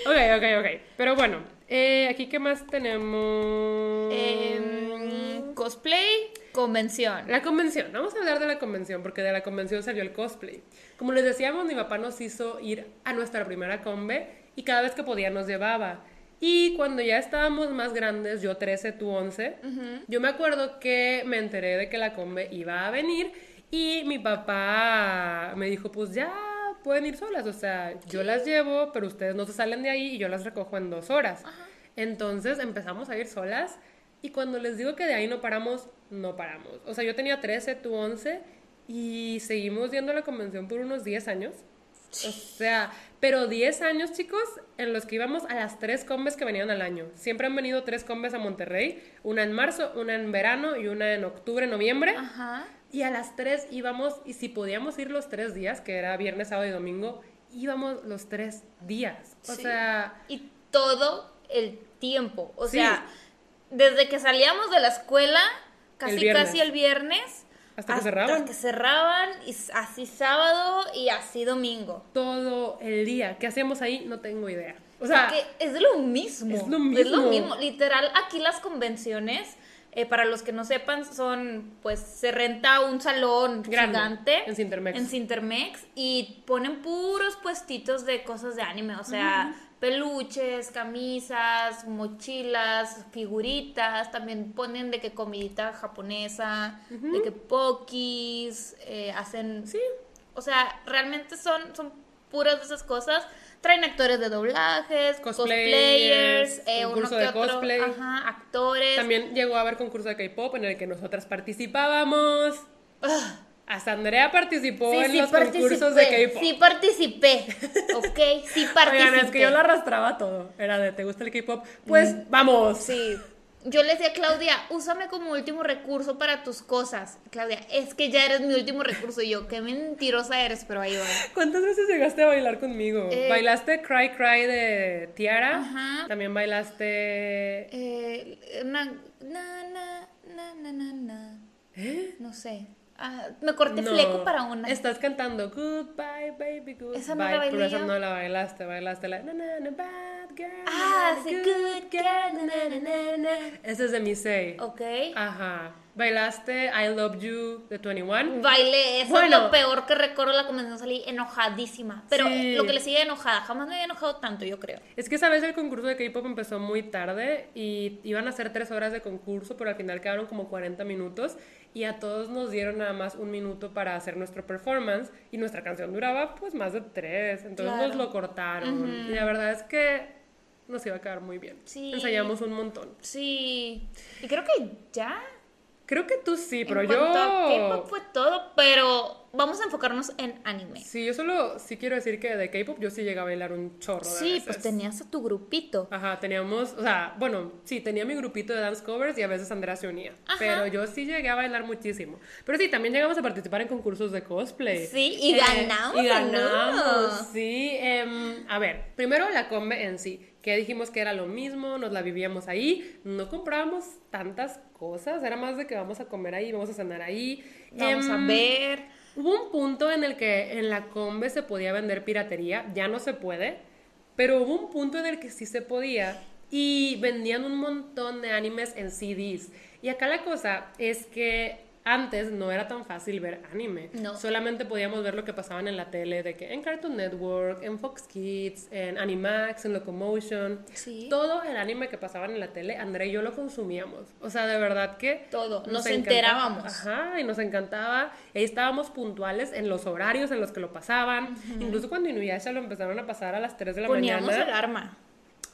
Ok, ok, ok. Pero bueno, Eh, aquí, ¿qué más tenemos? Em, cosplay, convención. La convención, vamos a hablar de la convención, porque de la convención salió el cosplay. Como les decíamos, mi papá nos hizo ir a nuestra primera combe y cada vez que podía nos llevaba. Y cuando ya estábamos más grandes, yo 13, tú 11, yo me acuerdo que me enteré de que la combe iba a venir y mi papá me dijo, pues ya pueden ir solas, o sea, yo las llevo, pero ustedes no se salen de ahí y yo las recojo en dos horas. Entonces empezamos a ir solas y cuando les digo que de ahí no paramos, no paramos. O sea, yo tenía 13, tú 11 y seguimos yendo a la convención por unos 10 años. O sea, pero 10 años, chicos, en los que íbamos a las tres combes que venían al año. Siempre han venido tres combes a Monterrey, una en marzo, una en verano y una en octubre, noviembre. Ajá. Y a las tres íbamos, y si podíamos ir los tres días, que era viernes, sábado y domingo, íbamos los tres días. O Sí. sea, Y todo el tiempo. O Sí. sea, desde que salíamos de la escuela, casi viernes. casi el viernes. Hasta que cerraban. que cerraban, y así sábado y así domingo. todo el día. ¿Qué hacíamos ahí? No tengo idea. O sea, Porque es lo mismo. es lo mismo. Literal, aquí las convenciones, eh, para los que no sepan, son, pues, se renta un salón Grande, gigante. en Cintermex. En Cintermex. Y ponen puros puestitos de cosas de anime. O sea, peluches, camisas, mochilas, figuritas. También ponen de que comidita japonesa, de que pokis, eh, hacen sí. o sea, realmente son, son puras de esas cosas. Traen actores de doblajes, Cosplayers, cosplayers, eh, uno que de otro, cosplay. ajá, actores. También llegó a haber concurso de K-pop en el que nosotras participábamos. Ah, Hasta Andrea participó sí, en sí los concursos de K-pop. sí participé, ok, sí participé. Oigan, es que yo lo arrastraba todo. Era de, ¿te gusta el K-pop? Pues vamos. Sí. Yo le decía a Claudia, úsame como último recurso para tus cosas. Claudia, es que ya eres mi último recurso. Y yo, qué mentirosa eres, pero ahí va. ¿Cuántas veces llegaste a bailar conmigo? Eh, ¿Bailaste Cry Cry de Tiara? Ajá. También bailaste... Eh, na, na, na, na, na, na, na. ¿Eh? No sé. Ah, me corté No. fleco para una. Estás cantando Goodbye, baby, goodbye. Esa no la bailé pero esa no la bailaste, bailaste la na, na, na, bad girl. Ah, sí, good girl, na, na, na, na. Ese es de Misei. Ok. Ajá. ¿Bailaste I Love You de 21? Bailé, eso Bueno. es lo peor que recuerdo la convención, salí enojadísima. Pero Sí. lo que le sigue enojada, jamás me había enojado tanto, yo creo. Es que esa vez el concurso de K-pop empezó muy tarde y iban a ser tres horas de concurso, pero al final quedaron como 40 minutos y a todos nos dieron nada más un minuto para hacer nuestro performance y nuestra canción duraba pues más de tres, entonces Claro. nos lo cortaron y la verdad es que nos iba a quedar muy bien. Sí. Ensayamos un montón. Sí. Y creo que ya. Creo que tú sí, pero en yo... a K-pop fue todo, pero vamos a enfocarnos en anime. Sí, yo solo sí quiero decir que de K-pop yo sí llegué a bailar un chorro de Sí, veces. pues tenías a tu grupito. Ajá, teníamos, o sea, bueno, sí, tenía mi grupito de dance covers y a veces Andrea se unía. Ajá. Pero yo sí llegué a bailar muchísimo. Pero sí, también llegamos a participar en concursos de cosplay. Sí, y ganamos, Y ganamos, ¿no? sí. em, a ver, primero la combe en sí, que dijimos que era lo mismo, nos la vivíamos ahí, no comprábamos tantas cosas, era más de que vamos a comer ahí, vamos a cenar ahí. Vamos a Em, ver. Hubo un punto en el que en la combe se podía vender piratería, ya no se puede, pero hubo un punto en el que sí se podía y vendían un montón de animes en CDs. Y acá la cosa es que antes no era tan fácil ver anime. No. Solamente podíamos ver lo que pasaban en la tele, de que en Cartoon Network, en Fox Kids, en Animax, en Locomotion. Sí. Todo el anime que pasaban en la tele, André y yo lo consumíamos. O sea, de verdad que Todo, nos enterábamos. Ajá, y nos encantaba. Y ahí estábamos puntuales en los horarios en los que lo pasaban. Incluso cuando Inuyasha lo empezaron a pasar a las 3 de la Poníamos mañana. el arma.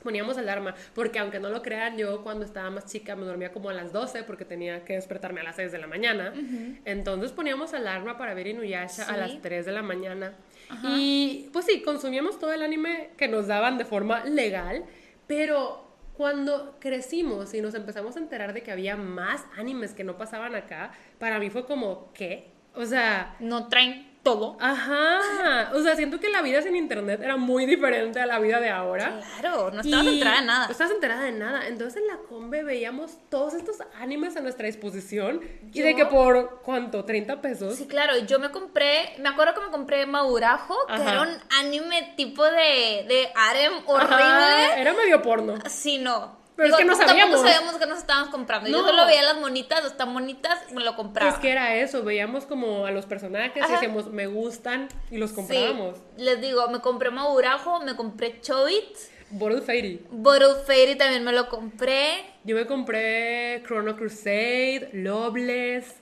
Poníamos alarma, porque aunque no lo crean, yo cuando estaba más chica me dormía como a las 12 porque tenía que despertarme a las 6 de la mañana. Entonces poníamos alarma para ver Inuyasha a las 3 de la mañana. Y pues sí, consumíamos todo el anime que nos daban de forma legal, pero cuando crecimos y nos empezamos a enterar de que había más animes que no pasaban acá, para mí fue como, ¿qué? O sea, No traen todo. Ajá. O sea, siento que la vida sin internet era muy diferente a la vida de ahora. Claro, no estabas Y enterada de nada. No estabas enterada de nada. Entonces en la combe veíamos todos estos animes a nuestra disposición. Y de que por, ¿cuánto? ¿30 pesos? Sí, claro, yo me compré, me acuerdo que me compré Maurajo, que Ajá. era un anime tipo de, de harem horrible. Ajá, era medio porno. Sí, no. Pero es que no tampoco sabíamos. sabíamos que nos estábamos comprando. Yo No. solo veía las monitas, están bonitas, me lo compraba. Es que era eso, veíamos como a los personajes Ajá. decíamos, me gustan, y los Sí, comprábamos. les digo, me compré Maurajo, me compré Chobit, Bottle Fairy. Bottle Fairy también me lo compré. Yo me compré Chrono Crusade, Loveless.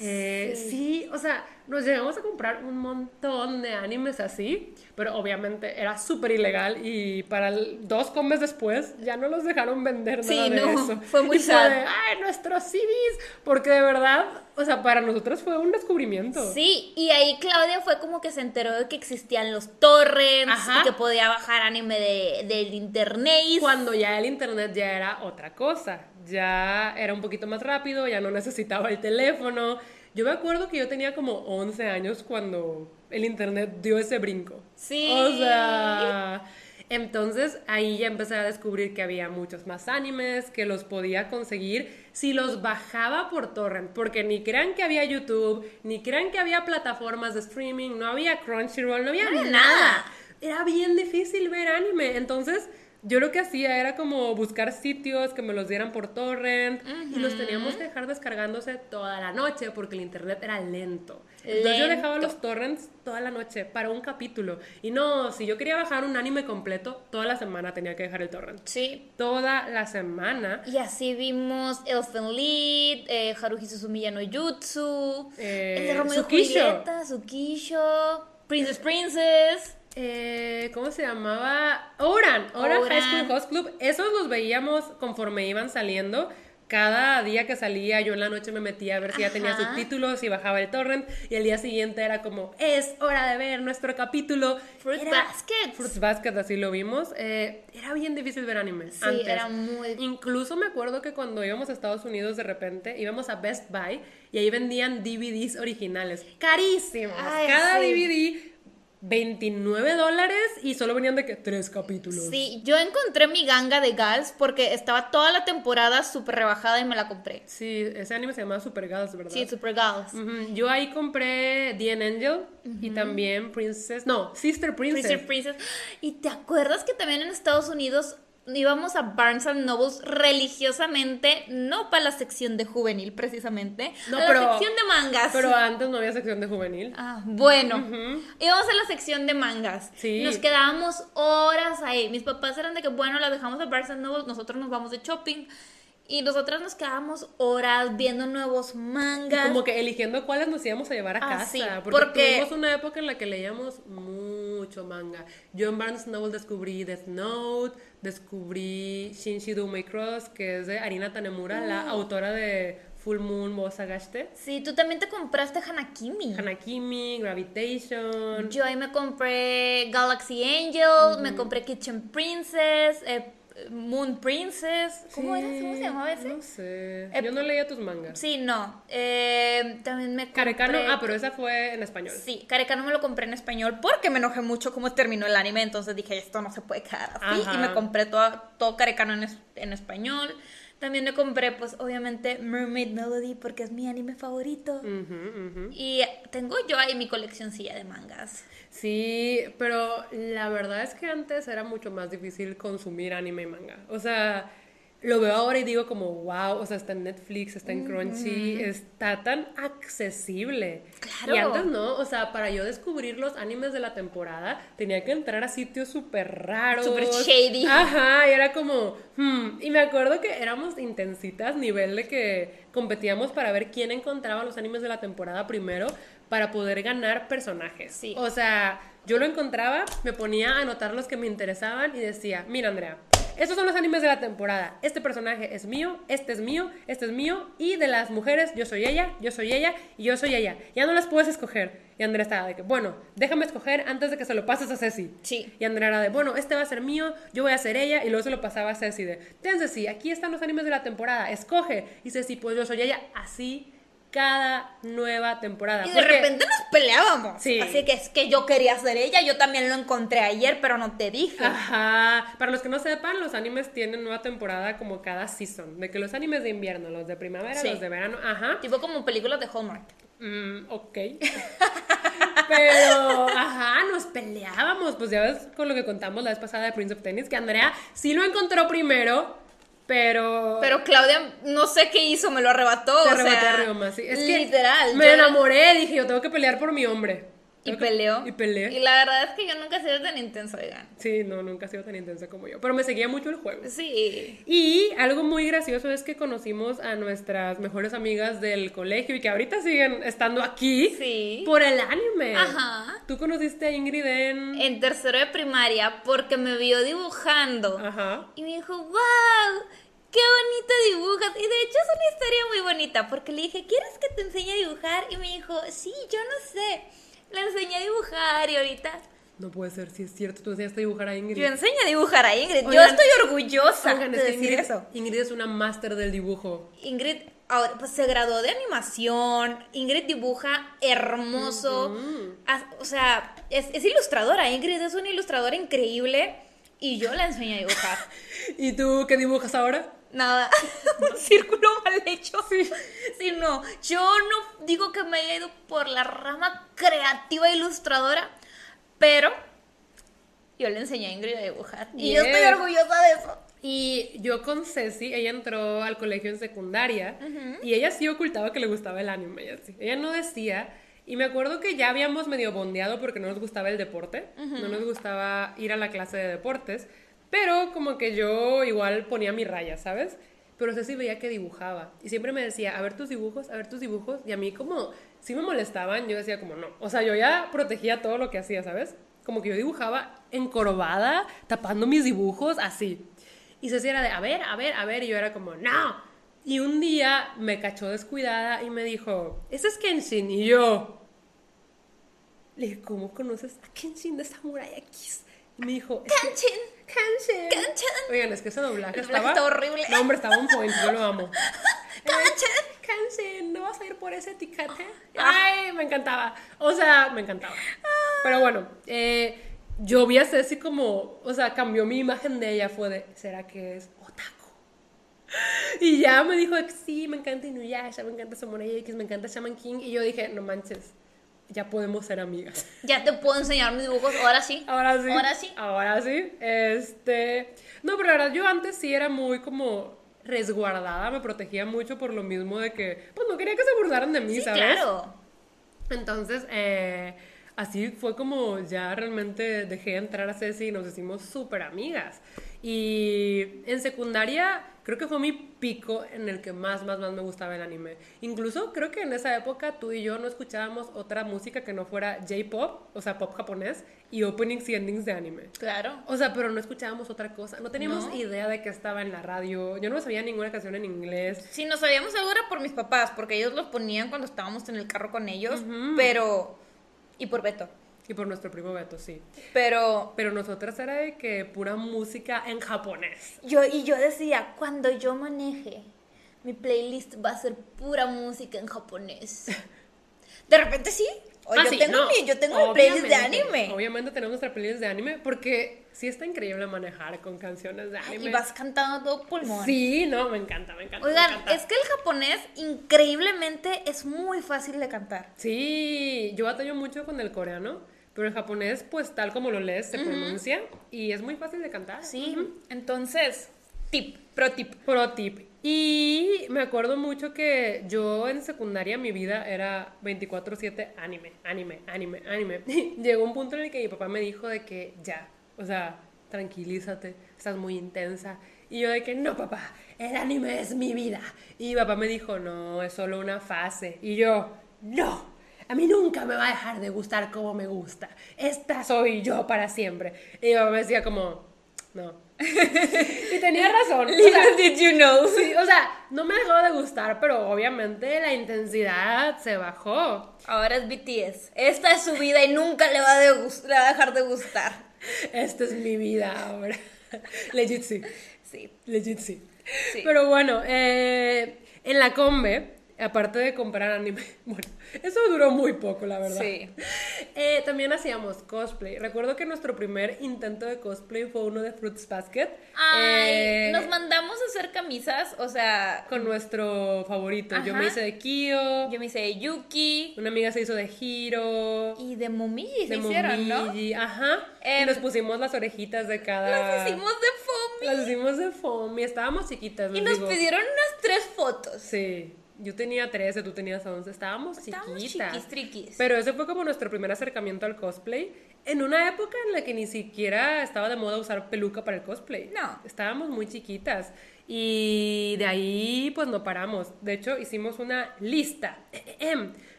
Eh, Sí. sí. o sea, nos llegamos a comprar un montón de animes así, pero obviamente era súper ilegal y para el- dos comes después ya no los dejaron vender nada Sí, de no, eso. fue muy Y sad. de, ay, nuestros CDs, porque de verdad, o sea, para nosotros fue un descubrimiento. Sí, y ahí Claudia fue como que se enteró de que existían los torrents Ajá. y que podía bajar anime de, del internet. Cuando ya el internet ya era otra cosa, ya era un poquito más rápido, ya no necesitaba el teléfono. Yo me acuerdo que yo tenía como 11 años cuando el internet dio ese brinco. Sí. O sea, entonces ahí ya empecé a descubrir que había muchos más animes, que los podía conseguir si los bajaba por torrent, porque ni crean que había YouTube, ni crean que había plataformas de streaming, no había Crunchyroll, no había, No nada. nada. Era bien difícil ver anime, entonces yo lo que hacía era como buscar sitios que me los dieran por torrent y los teníamos que dejar descargándose toda la noche porque el internet era lento. Entonces yo dejaba Lento. los torrents toda la noche para un capítulo. Y no, si yo quería bajar un anime completo, toda la semana tenía que dejar el torrent. Sí. Toda la semana. Y así vimos Elfen Lied, eh, Haruhi Suzumiya no Jutsu, Eh, el de Romeo y Tsukisho. Julieta, Tsukisho, Princess Princess. Eh, ¿Cómo se llamaba? Oran, Oran High School. Host Club. Esos los veíamos conforme iban saliendo. Cada día que salía, yo en la noche me metía a ver si ya tenía Ajá. subtítulos y bajaba el torrent. Y el día siguiente era como, es hora de ver nuestro capítulo. Fruit Era- Baskets. Fruits Basket, así lo vimos. Eh, era bien difícil ver anime. Sí, antes. era muy- Incluso me acuerdo que cuando íbamos a Estados Unidos de repente íbamos a Best Buy y ahí vendían DVDs originales. Carísimos. Ay, Cada sí. DVD 29 dólares y solo venían de que tres capítulos. Sí, yo encontré mi ganga de Gals porque estaba toda la temporada súper rebajada y me la compré. Sí, ese anime se llamaba Super Girls, ¿verdad? Sí, Super Gals. Yo ahí compré The Angel y también Princess. No, Sister Princess. Princess Princess. ¿Y te acuerdas que también en Estados Unidos íbamos a Barnes and Nobles religiosamente, no para la sección de juvenil precisamente, No, a la pero- sección de mangas? Pero antes no había sección de juvenil. Ah, bueno, íbamos a la sección de mangas. Sí. Nos quedábamos horas ahí. Mis papás eran de que, bueno, la dejamos a Barnes and Nobles, nosotros nos vamos de shopping. Y nosotras nos quedábamos horas viendo nuevos mangas. Como que eligiendo cuáles nos íbamos a llevar a Ah, casa. sí, porque, porque- tuvimos una época en la que leíamos mucho manga. Yo en Barnes Noble descubrí Death Note, descubrí Shinshi Do My Cross, que es de Arina Tanemura, la autora de Full Moon Mosagashite. Sí, tú también te compraste Hanakimi. Hanakimi, Gravitation. Yo ahí me compré Galaxy Angel, me compré Kitchen Princess, eh, Moon Princess. ¿Cómo era? ¿Cómo se llamaba ese? No sé. Eh, Yo no leía tus mangas. Sí, no. Eh, también me compré... Carecano, ah, pero esa fue en español. Sí, Carecano me lo compré en español porque me enojé mucho cómo terminó el anime, entonces dije, esto no se puede quedar así. Ajá. Y me compré todo, todo Carecano en, es- en español. También me compré, pues, obviamente, Mermaid Melody porque es mi anime favorito. Y tengo yo ahí mi coleccioncilla de mangas. Sí, pero la verdad es que antes era mucho más difícil consumir anime y manga. O sea, lo veo ahora y digo como, wow, o sea, está en Netflix, está en Crunchy, está tan accesible. Claro. Y antes no, o sea, para yo descubrir los animes de la temporada, tenía que entrar a sitios súper raros. Súper shady. Ajá, y era como, hmm. Y me acuerdo que éramos intensitas, nivel de que competíamos para ver quién encontraba los animes de la temporada primero para poder ganar personajes. Sí. O sea, yo lo encontraba, me ponía a anotar los que me interesaban y decía, mira Andrea, estos son los animes de la temporada. Este personaje es mío, este es mío, este es mío. Y de las mujeres, yo soy ella, yo soy ella y yo soy ella. Ya no las puedes escoger. Y Andrea estaba de que, bueno, déjame escoger antes de que se lo pases a Ceci. Sí. Y Andrea era de, bueno, este va a ser mío, yo voy a ser ella. Y luego se lo pasaba a Ceci de, ten Ceci, aquí están los animes de la temporada, escoge. Y Ceci, pues yo soy ella. Así cada nueva temporada. Y de Porque- repente nos peleábamos. Sí. Así que es que yo quería ser ella, yo también lo encontré ayer, pero no te dije. Ajá. Para los que no sepan, los animes tienen nueva temporada como cada season. De que los animes de invierno, los de primavera, Sí. los de verano, ajá. Tipo como películas de Hallmark. Mm, ok. Pero, ajá, nos peleábamos. Pues ya ves con lo que contamos la vez pasada de Prince of Tennis, que Andrea sí lo encontró primero, pero. Pero Claudia, no sé qué hizo, me lo arrebató. te o arrebaté sea, a sí. Es que literal. Me yo- enamoré, dije, yo tengo que pelear por mi hombre. Y peleó. Y peleé. Y la verdad es que yo nunca he sido tan intensa, oigan. Sí, no, nunca ha sido tan intensa como yo. Pero me seguía mucho el juego. Sí. Y algo muy gracioso es que conocimos a nuestras mejores amigas del colegio y que ahorita siguen estando aquí Sí. por el anime. Ajá. Tú conociste a Ingrid en... En tercero de primaria, porque me vio dibujando. Ajá. Y me dijo, wow, qué bonito dibujas. Y de hecho es una historia muy bonita, porque le dije, ¿quieres que te enseñe a dibujar? Y me dijo, sí, yo no sé. Le enseñé a dibujar y ahorita No puede ser, si es cierto, tú enseñaste a dibujar a Ingrid. yo enseño a dibujar a Ingrid. yo estoy orgullosa Oigan, de es que decir Ingrid, eso. Ingrid es una máster del dibujo. Ingrid ahora, pues, se graduó de animación. Ingrid dibuja hermoso. O sea, es, es ilustradora. Ingrid es una ilustradora increíble. Y yo la enseño a dibujar. ¿Y tú qué dibujas ahora? Nada, un círculo mal hecho. Sí. no, yo no digo que me haya ido por la rama creativa ilustradora, pero yo le enseñé a Ingrid a dibujar. Y yo estoy orgullosa de eso. Y yo con Ceci, ella entró al colegio en secundaria y ella sí ocultaba que le gustaba el anime y así. Ella no decía. Y me acuerdo que ya habíamos medio bondeado porque no nos gustaba el deporte, no nos gustaba ir a la clase de deportes, pero como que yo igual ponía mi raya, ¿sabes? Pero Ceci veía que dibujaba y siempre me decía, a ver tus dibujos, a ver tus dibujos, y a mí como, si me molestaban, yo decía como no, o sea, yo ya protegía todo lo que hacía, ¿sabes? Como que yo dibujaba encorvada, tapando mis dibujos, así. Y Ceci era de, a ver, a ver, a ver, y yo era como, no. Y un día me cachó descuidada y me dijo, ese es Kenshin, y yo, le dije, ¿cómo conoces a Kenshin de Samurai X? Me dijo, Kenshin. Kenshin. Kenshin. Oigan, es que ese doblaje El estaba... está horrible. No, hombre, estaba un point, yo lo amo. Kenshin. Kenshin, ¿no vas a ir por ese etiquete? Ah. Ay, me encantaba. O sea, me encantaba. Pero bueno, eh, yo vi a Ceci como, o sea, cambió mi imagen de ella, fue de, ¿será que es otaku? Y ya me dijo, sí, me encanta Inuyasha, me encanta Samurai X, me encanta Shaman King. Y yo dije, no manches, ya podemos ser amigas. Ya te puedo enseñar mis dibujos, ahora sí. Ahora sí. Ahora sí. Ahora sí. Este. No, pero la verdad, yo antes sí era muy como resguardada, me protegía mucho por lo mismo de que, pues no quería que se burlaran de mí, Sí, ¿sabes? claro. Entonces, eh, así fue como ya realmente dejé entrar a Ceci y nos hicimos súper amigas. Y en secundaria creo que fue mi pico en el que más, más, más me gustaba el anime. Incluso creo que en esa época tú y yo no escuchábamos otra música que no fuera J-pop, o sea, pop japonés, y openings y endings de anime. Claro. O sea, pero no escuchábamos otra cosa. No teníamos No. idea de que estaba en la radio. Yo no sabía ninguna canción en inglés. Sí, no sabíamos algo era por mis papás, porque ellos los ponían cuando estábamos en el carro con ellos, pero... Y por Beto. Y por nuestro primo Beto, sí. Pero Pero nosotras era de que pura música en japonés. yo, y yo decía, cuando yo maneje, mi playlist va a ser pura música en japonés. De repente sí. O Ah, yo, sí, tengo no, mi, yo tengo mi playlist de anime. Obviamente tenemos nuestra playlist de anime porque sí está increíble manejar con canciones de anime. Y vas cantando a todo pulmón. Sí, no, me encanta, me encanta. me Oigan, encanta. es que el japonés increíblemente es muy fácil de cantar. Sí, yo batallo mucho con el coreano, pero el japonés, pues tal como lo lees, se pronuncia y es muy fácil de cantar. Sí, entonces, tip, pro tip. Pro tip. Y me acuerdo mucho que yo en secundaria mi vida era 24/7 anime, anime, anime, anime. Llegó un punto en el que mi papá me dijo de que ya, o sea, tranquilízate, estás muy intensa. Y yo de que no, papá, el anime es mi vida. Y mi papá me dijo, no, es solo una fase. Y yo, no, a mí nunca me va a dejar de gustar como me gusta. Esta soy yo para siempre. Y mi papá me decía como, no. y tenía razón. o sea, Little did you know. Sí, o sea, no me dejó de gustar, pero obviamente la intensidad se bajó. Ahora es BTS. Esta es su vida y nunca le va, de gus- le va a dejar de gustar. Esta es mi vida ahora. Legit sí. Sí. Legit sí. Sí. Pero bueno, eh, en la combe aparte de comprar anime, bueno, eso duró muy poco, la verdad. Sí. Eh, también hacíamos cosplay. Recuerdo que nuestro primer intento de cosplay fue uno de Fruits Basket. Ay, eh, nos mandamos a hacer camisas, o sea, con nuestro favorito. Yo Ajá. me hice de Kyo, yo me hice de Yuki una amiga se hizo de Hiro, y de Momiji se hicieron, ¿no? Momiji, ajá. y Em, nos pusimos las orejitas de cada. Las hicimos de foamy. Las hicimos de foamy. Estábamos chiquitas, Y nos digo. pidieron unas tres fotos. Sí. Yo tenía 13, tú tenías 11. Estábamos, Estábamos chiquitas. chiquis, triquis. Pero ese fue como nuestro primer acercamiento al cosplay. En una época en la que ni siquiera estaba de moda usar peluca para el cosplay. No. Estábamos muy chiquitas. Y de ahí, pues no paramos. De hecho, hicimos una lista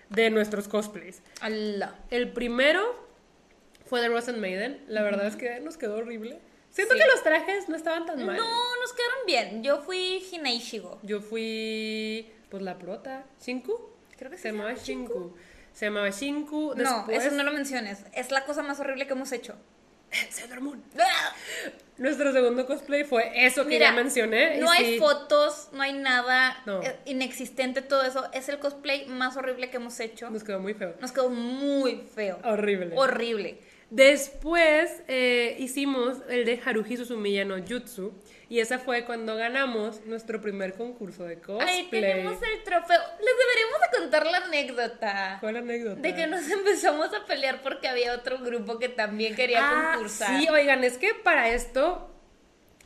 de nuestros cosplays. Allah. El primero fue de Rosen Maiden. La verdad es que nos quedó horrible. Siento Sí. que los trajes no estaban tan mal. No, nos quedaron bien. Yo fui Hinei Shigo. Yo fui, pues la prota, Shinku. Creo que sí se se llamaba llama Shinku. Se llamaba Shinku. No, Después, eso no lo menciones. Es la cosa más horrible que hemos hecho. Sailor Moon. Nuestro segundo cosplay fue eso que Mira, ya mencioné. no hay sí, fotos, no hay nada No. eh, inexistente, todo eso. Es el cosplay más horrible que hemos hecho. Nos quedó muy feo. Nos quedó muy feo. Horrible. Horrible. Después eh, hicimos el de Haruhi Suzumiya no Jutsu. Y esa fue cuando ganamos nuestro primer concurso de cosplay. Ahí tenemos el trofeo. Les deberíamos de contar la anécdota. ¿Cuál anécdota? De que nos empezamos a pelear porque había otro grupo que también quería Ah, concursar. Sí, oigan, es que para esto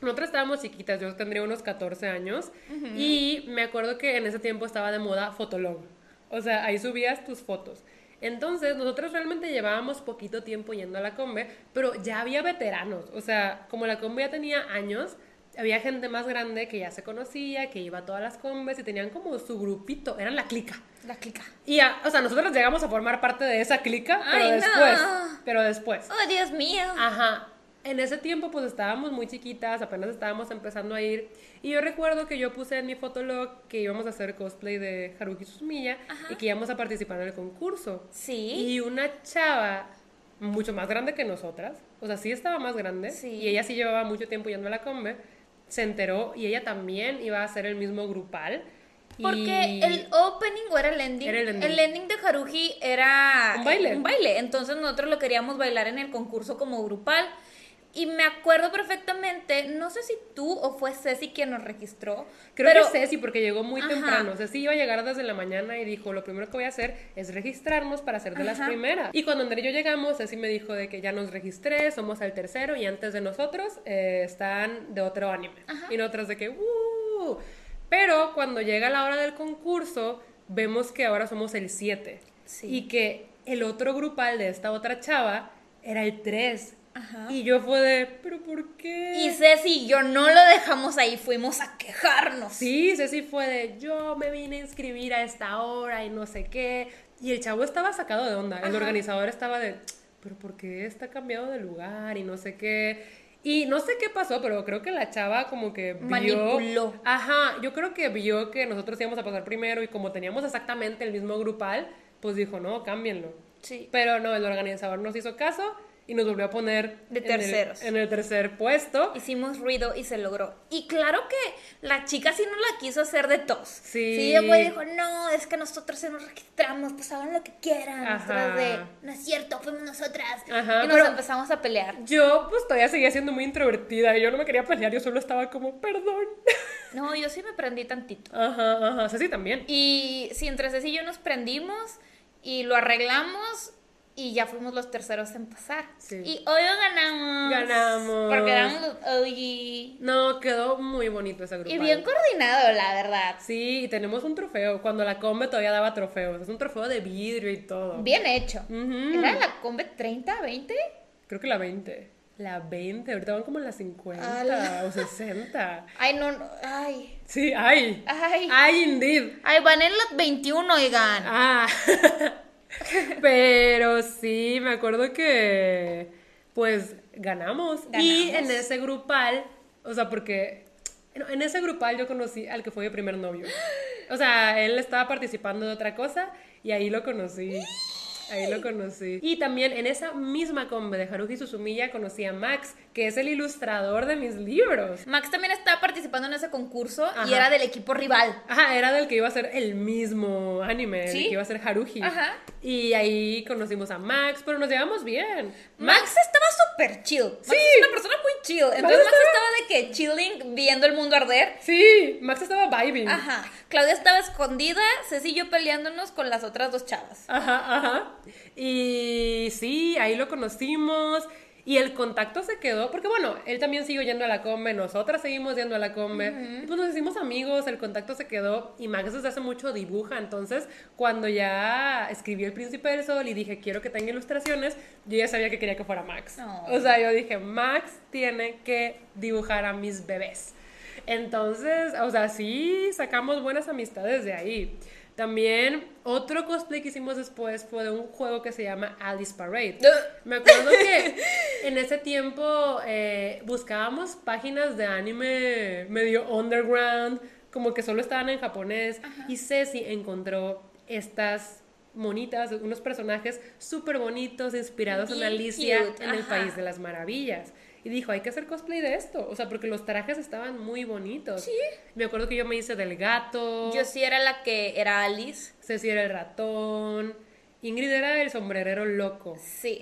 nosotros estábamos chiquitas, yo tendría unos 14 años y me acuerdo que en ese tiempo estaba de moda Fotolog. O sea, ahí subías tus fotos. Entonces, nosotros realmente llevábamos poquito tiempo yendo a la Combe, pero ya había veteranos. O sea, como la Combe ya tenía años, había gente más grande que ya se conocía, que iba a todas las Combes y tenían como su grupito, eran la clica. La clica. Y, a- o sea, nosotros llegamos a formar parte de esa clica, pero Ay, no. después. Pero después. Oh, Dios mío. Ajá. En ese tiempo pues estábamos muy chiquitas, apenas estábamos empezando a ir. Y yo recuerdo que yo puse en mi fotolog que íbamos a hacer cosplay de Haruki Suzumiya y que íbamos a participar en el concurso. Sí. Y una chava mucho más grande que nosotras, o sea, sí estaba más grande, Sí. y ella sí llevaba mucho tiempo yendo a la combe, se enteró y ella también iba a hacer el mismo grupal. Porque el opening o era el ending. Era el ending. de Haruji era Un baile. Un baile. Entonces nosotros lo queríamos bailar en el concurso como grupal. Y me acuerdo perfectamente, no sé si tú o fue Ceci quien nos registró. Creo pero que Ceci, porque llegó muy Ajá. temprano. Ceci iba a llegar desde la mañana y dijo, lo primero que voy a hacer es registrarnos para ser de las Ajá. primeras. Y cuando André y yo llegamos, Ceci me dijo de que ya nos registré, somos el tercero y antes de nosotros eh, están de otro anime. Y nosotras de que, ¡uh! Pero cuando llega la hora del concurso, vemos que ahora somos el 7. Sí. Y que el otro grupal de esta otra chava era el 3. Ajá. Y yo fue de, ¿pero por qué? Y Ceci y yo no lo dejamos ahí, fuimos a quejarnos. Sí, Ceci fue de yo me vine a inscribir a esta hora y no sé qué. Y el chavo estaba sacado de onda. El Ajá. organizador estaba de, pero ¿por qué está cambiado de lugar y no sé qué? Y no sé qué pasó, pero creo que la chava como que vio... Manipuló. Ajá, yo creo que vio que nosotros íbamos a pasar primero y como teníamos exactamente el mismo grupal, pues dijo, no, cámbienlo. Sí. Pero no, el organizador nos hizo caso y nos volvió a poner De en el- terceros. en el tercer puesto. Hicimos ruido y se logró. Y claro que la chica sí no la quiso hacer de tos. Sí. Sí, llegó y dijo, no, es que nosotros se nos registramos, pues hagan lo que quieran. Ajá. Nosotras de, no es cierto, fuimos nosotras. Ajá, y nos empezamos a pelear. Yo pues todavía seguía siendo muy introvertida y yo no me quería pelear, yo solo estaba como, perdón. No, yo sí me prendí tantito. Ajá, ajá, Ceci también. Y sí, entre Ceci y yo nos prendimos y lo arreglamos y ya fuimos los terceros en pasar. Sí. Y hoy ganamos. Ganamos. Porque éramos los OG. No, quedó muy bonito ese grupo. Y bien coordinado, la verdad. Sí, y tenemos un trofeo, cuando la Combe todavía daba trofeos, es un trofeo de vidrio y todo. Bien hecho. Ujú. ¿Era la Combe 30, 20? Creo que la 20. La 20, ahorita van como en las 50 Ala. o 60. Ay, no, no, ay. Sí, ay. Ay. Ay, indeed. Ay, van en los 21, oigan. Ah. Pero sí, me acuerdo que pues ganamos. Y en ese grupal, o sea, porque en ese grupal yo conocí al que fue mi primer novio. O sea, él estaba participando de otra cosa y ahí lo conocí. Ahí lo conocí. Y también en esa misma combe de Haruhi Suzumiya conocí a Max, que es el ilustrador de mis libros. Max también estaba participando en ese concurso y era del equipo rival. Ajá, era del que iba a ser el mismo anime, el ¿Sí? que iba a ser Haruhi. Ajá. Y ahí conocimos a Max, pero nos llevamos bien. Max estaba súper chill. Max Sí. es una persona muy chill. Entonces Max estaba- estaba de que chilling, viendo el mundo arder. Sí, Max estaba vibing. Ajá. Claudia estaba escondida, Ceci y yo peleándonos con las otras dos chavas. Ajá, ajá. Y sí, ahí lo conocimos. Y el contacto se quedó, porque bueno, él también siguió yendo a la combe, nosotras seguimos yendo a la combe. Y pues nos hicimos amigos, el contacto se quedó. Y Max desde hace mucho dibuja, entonces cuando ya escribí El Príncipe del Sol y dije quiero que tenga ilustraciones, yo ya sabía que quería que fuera Max. Oh. O sea, yo dije, Max tiene que dibujar a mis bebés. Entonces, o sea, sí sacamos buenas amistades de ahí. También otro cosplay que hicimos después fue de un juego que se llama Alice Parade. Me acuerdo que en ese tiempo eh, buscábamos páginas de anime medio underground, como que solo estaban en japonés, y Ceci encontró estas monitas, unos personajes súper bonitos, inspirados en Alicia cute, en el. País de las Maravillas. Y dijo, hay que hacer cosplay de esto, o sea, porque los trajes estaban muy bonitos. Sí. Me acuerdo que yo me hice del gato. Yo sí era la que era Alice. Ceci era el ratón. Ingrid era el sombrerero loco. Sí.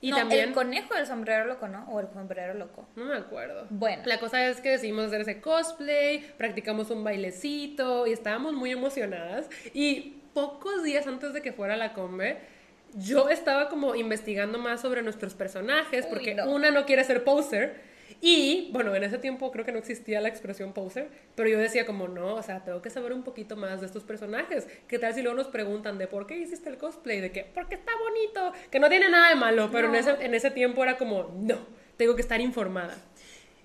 Y no, también. el conejo del sombrero loco, ¿no? O el sombrero loco. No me acuerdo. Bueno. La cosa es que decidimos hacer ese cosplay, practicamos un bailecito y estábamos muy emocionadas. Y pocos días antes de que fuera la combe, yo estaba como investigando más sobre nuestros personajes, Uy, porque no. una no quiere ser poser. Y bueno, en ese tiempo creo que no existía la expresión poser, pero yo decía como no, o sea, tengo que saber un poquito más de estos personajes. ¿Qué tal si luego nos preguntan de por qué hiciste el cosplay? De que, porque está bonito, que no tiene nada de malo, pero en, ese, en ese tiempo era como, no, tengo que estar informada.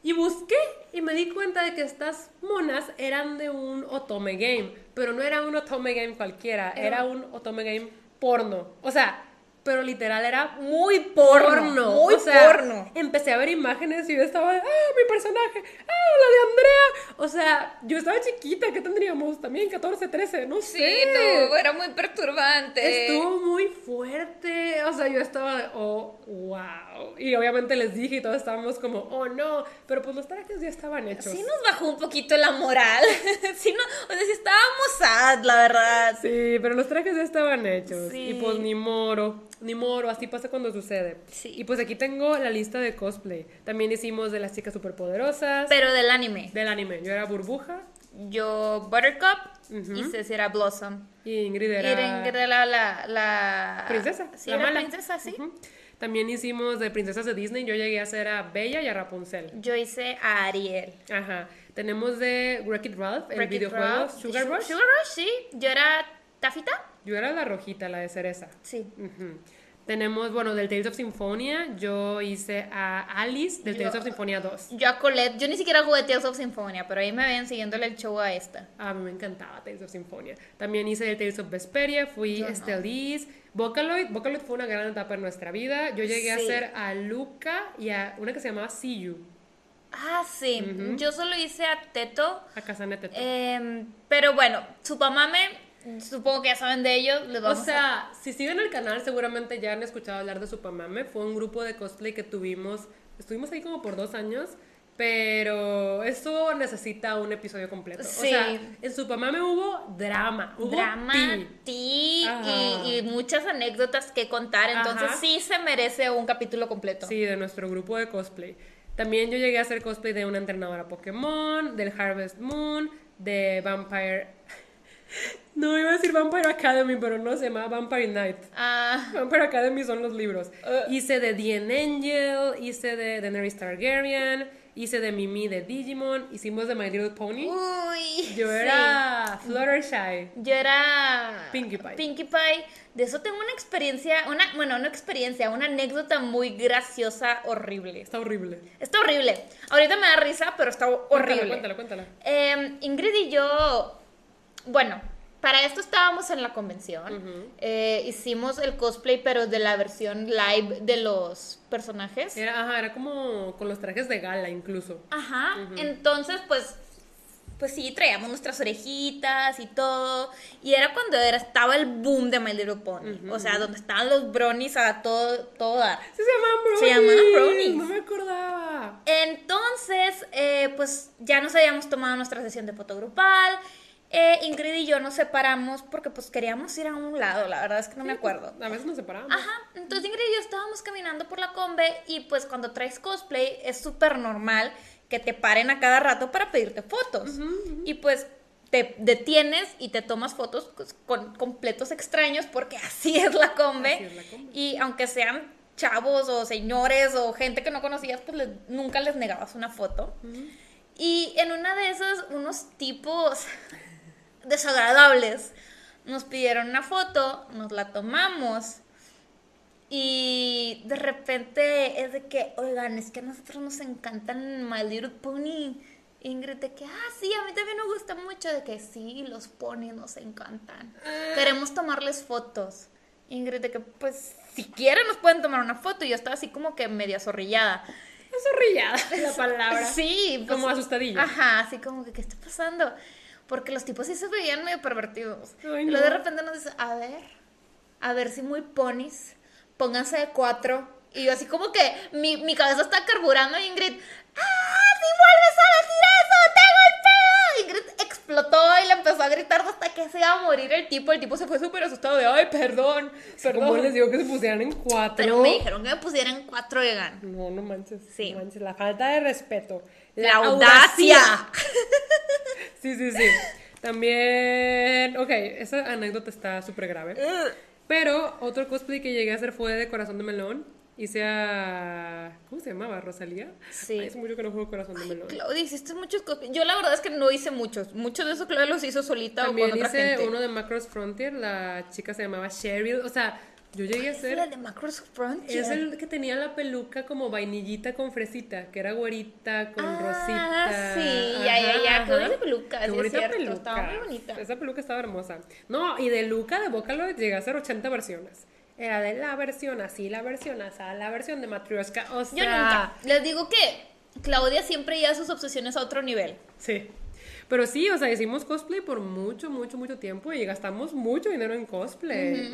Y busqué y me di cuenta de que estas monas eran de un otome game, pero no era un otome game cualquiera, Era- era un otome game porno. O sea, pero literal era Muy porno. muy o sea, porno. Empecé a ver imágenes y yo estaba, de, ah, mi personaje, ah, la de Andrea. O sea, yo estaba chiquita, ¿qué tendríamos? También 14, 13, no Sí, sé. no, era muy perturbante. Estuvo muy fuerte, o sea, yo estaba de, oh, wow. Y obviamente les dije y todos estábamos como, oh no, pero pues los trajes ya estaban hechos. Sí nos bajó un poquito la moral. sí, no, o sea, sí estábamos sad, la verdad. Sí, pero los trajes ya estaban hechos. Sí. Y pues ni moro, ni moro, así pasa cuando sucede. Sí. Y pues aquí tengo la lista de cosplay. También hicimos de las chicas superpoderosas, Pero del anime. del anime. Yo era Burbuja Yo Buttercup Ujú. y Ceci era Blossom. y Ingrid era... Ingrid era la, la... Princesa. Sí, la era mala. princesa, sí. También hicimos de princesas de Disney. Yo llegué a ser a Bella y a Rapunzel. Yo hice a Ariel. Ajá. Tenemos de Wreck-It Ralph, el videojuego Ralph. Sugar Rush. Sugar Rush, sí. Yo era Tafita. Yo era la rojita, la de cereza. Sí. Tenemos, bueno, del Tales of Symphonia. Yo hice a Alice del Yo- Tales of Symphonia 2. Yo a Colette. Yo ni siquiera jugué Tales of Symphonia, pero ahí me ven siguiéndole el show a esta. A mí me encantaba Tales of Symphonia. También hice el Tales of Vesperia, fui Yo no. Estelis. Vocaloid, Vocaloid fue una gran etapa en nuestra vida. Yo llegué a ser a Luca y a una que se llamaba See You, Ah, sí. Yo solo hice a Teto. a Kazane Teto. Em, pero bueno, Supamame, supongo que ya saben de ellos. Les O a- sea, si siguen el canal seguramente ya han escuchado hablar de Supamame. Fue un grupo de cosplay que tuvimos, estuvimos ahí como por dos años, pero eso necesita un episodio completo. Sí. O sea, en Supamame hubo drama, hubo drama, Ajá. y, y muchas anécdotas que contar. Entonces Ajá. sí se merece un capítulo completo. Sí, de nuestro grupo de cosplay. También yo llegué a hacer cosplay de una entrenadora Pokémon, del Harvest Moon, de Vampire... No iba a decir Vampire Academy, pero no se llama Vampire Night. Ah, Vampire Academy son los libros. Uh. hice de The Angel, hice de Daenerys Targaryen, hice de Mimi de Digimon, hicimos de My Little Pony. uy. Yo sí. era Fluttershy. Yo era Pinkie Pie. Pinkie Pie. De eso tengo una experiencia, una, bueno, no experiencia, una anécdota muy graciosa, horrible. Está horrible. Está horrible. Ahorita me da risa, pero está horrible. Cuéntala, cuéntala, cuéntala. Eh, Ingrid y yo, bueno, para esto estábamos en la convención. Eh, hicimos el cosplay, pero de la versión live de los personajes. Era, ajá, era como con los trajes de gala incluso. Ajá. Entonces, pues, pues sí, traíamos nuestras orejitas y todo. Y era cuando era, estaba el boom de My Little Pony. O sea, donde estaban los bronies a todo, todo dar. Sí, se llamaban bronies. Se llamaban bronies. No me acordaba. Entonces, eh, pues ya nos habíamos tomado nuestra sesión de foto grupal. Eh, Ingrid y yo nos separamos porque pues queríamos ir a un lado, la verdad es que no me acuerdo. A veces nos separamos. Ajá, entonces Ingrid y yo estábamos caminando por la combe y pues cuando traes cosplay es súper normal que te paren a cada rato para pedirte fotos. Y pues te detienes y te tomas fotos pues, con completos extraños porque así es la combe. Así es la combe. Y aunque sean chavos o señores o gente que no conocías, pues les- nunca les negabas una foto. Y en una de esas, unos tipos desagradables nos pidieron una foto, nos la tomamos y de repente es de que, oigan, es que a nosotros nos encantan My Little Pony. Ingrid, de que, ah, sí, a mí también me gusta mucho, de que sí, los ponies nos encantan. Queremos tomarles fotos. Ingrid, de que, pues, si quieren nos pueden tomar una foto. Y yo estaba así como que media zorrillada. Es zorrillada la palabra. Sí, pues, Como asustadilla. Ajá, así como que, ¿qué está pasando? Porque los tipos sí se veían medio pervertidos. Ay, y luego de no. repente nos dice, a ver, a ver si muy ponis, pónganse de cuatro. Y yo así como que mi, mi cabeza está carburando y Ingrid, ¡ah, si vuelves a decir eso, tengo el pedo! Ingrid explotó y le empezó a gritar hasta que se iba a morir el tipo. El tipo se fue súper asustado de, ay, perdón, perdón. Como les digo que se pusieran en cuatro. Pero me dijeron que me pusieran cuatro vegan. No, no manches. Sí. no manches. La falta de respeto. La audacia. Sí, sí, sí. También. Ok, esa anécdota está súper grave. Pero otro cosplay que llegué a hacer fue de Corazón de Melón. Hice a. ¿Cómo se llamaba? ¿Rosalía? Sí. Ay, hace mucho que no juego Corazón de Melón. Claudia, hiciste muchos cosplays. Yo la verdad es que no hice muchos. Muchos de esos Claudia los hizo solita También o con otra hice gente. uno de Macross Frontier. La chica se llamaba Cheryl. O sea, yo llegué a Es ser. el de Macross Frontier. Es el que tenía la peluca como vainillita con fresita, que era güerita con Ah, rosita. sí, ya, ya, ya, qué ajá. bonita peluca, Qué sí es bonita cierto, peluca. estaba muy bonita. Esa peluca estaba hermosa. No, y de Luca de Vocaloid llegué a hacer 80 versiones. Era de la versión así, la versión así, la versión de Matryoshka. O sea, Yo nunca. Les digo que Claudia siempre lleva sus obsesiones a otro nivel. Sí. Pero sí, o sea, hicimos cosplay por mucho, mucho, mucho tiempo y gastamos mucho dinero en cosplay.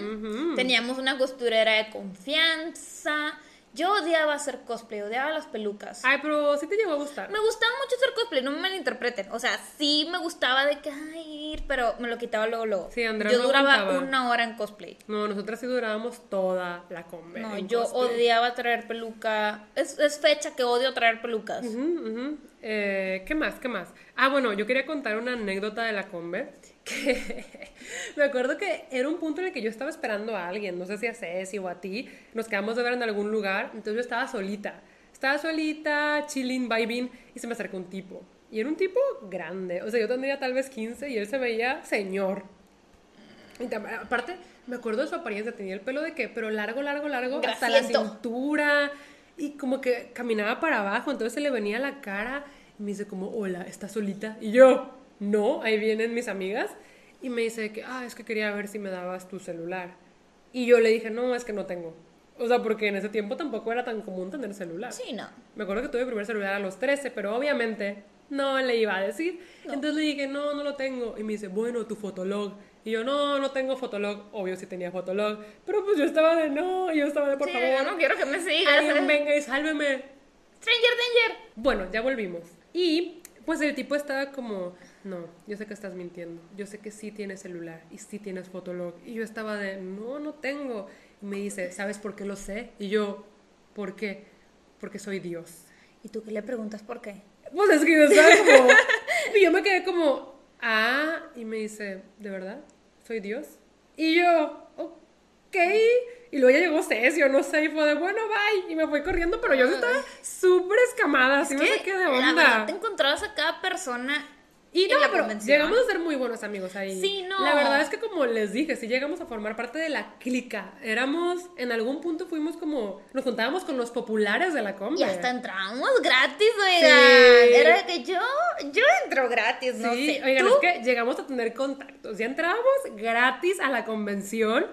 Teníamos una costurera de confianza. Yo odiaba hacer cosplay, odiaba las pelucas. Ay, pero sí te llegó a gustar. Me gustaba mucho hacer cosplay, no me malinterpreten. O sea, sí me gustaba de que ay, ir, pero me lo quitaba luego, luego. Sí, Andrea Yo no duraba aguantaba. una hora en cosplay. No, nosotras sí durábamos toda la combe. No, yo cosplay. odiaba traer peluca. Es, es fecha que odio traer pelucas. Eh, ¿Qué más? ¿Qué más? Ah, bueno, yo quería contar una anécdota de la combe. Que me acuerdo que era un punto en el que yo estaba esperando a alguien, no sé si a Ceci o a ti. Nos quedamos de ver en algún lugar, entonces yo estaba solita. Estaba solita, chilling, vibing, y se me acercó un tipo. Y era un tipo grande, o sea, yo tendría tal vez 15 y él se veía señor. Y aparte, me acuerdo de su apariencia, tenía el pelo de que, pero largo, largo, largo, hasta la cintura, y como que caminaba para abajo, entonces se le venía la cara, y me dice como, hola, ¿estás solita? Y yo, no, ahí vienen mis amigas, y me dice que, ah, es que quería ver si me dabas tu celular. Y yo le dije, no, es que no tengo. O sea, porque en ese tiempo tampoco era tan común tener celular. Sí, no. Me acuerdo que tuve mi primer celular a los 13, pero obviamente no le iba a decir. Entonces le dije, no, no lo tengo. Y me dice, bueno, tu fotolog. Y yo, no, no tengo fotolog. Obvio sí tenía fotolog. Pero pues yo estaba de, no, yo estaba de, por Sí, favor. yo no quiero que me sigas. Alguien venga y sálveme. Stranger Danger. Bueno, ya volvimos. Y pues el tipo estaba como, no, yo sé que estás mintiendo. Yo sé que sí tienes celular y sí tienes fotolog. Y yo estaba de, no, no tengo. Y me dice, ¿sabes por qué lo sé? Y yo, ¿por qué? Porque soy Dios. ¿Y tú qué le preguntas por qué? Pues es que yo estaba como. y yo me quedé como. Ah, y me dice, ¿de verdad? ¿Soy Dios? Y yo, ok. Y luego ya llegó Ceci, o no sé, y fue de bueno, bye. Y me fui corriendo, pero yo estaba súper escamada, así me ¿Qué? saqué de La verdad, onda. te encontrabas a cada persona Y no, pero llegamos a ser muy buenos amigos ahí. Sí, no. La verdad es que como les dije, sí llegamos a formar parte de la clica. Éramos, en algún punto fuimos como, nos juntábamos con los populares de la combi. Y hasta entrábamos gratis, oigan. Sí. Era de que yo, yo entro gratis, no sí, sé. oigan, ¿Tú? es que llegamos a tener contactos. Ya entrábamos gratis a la convención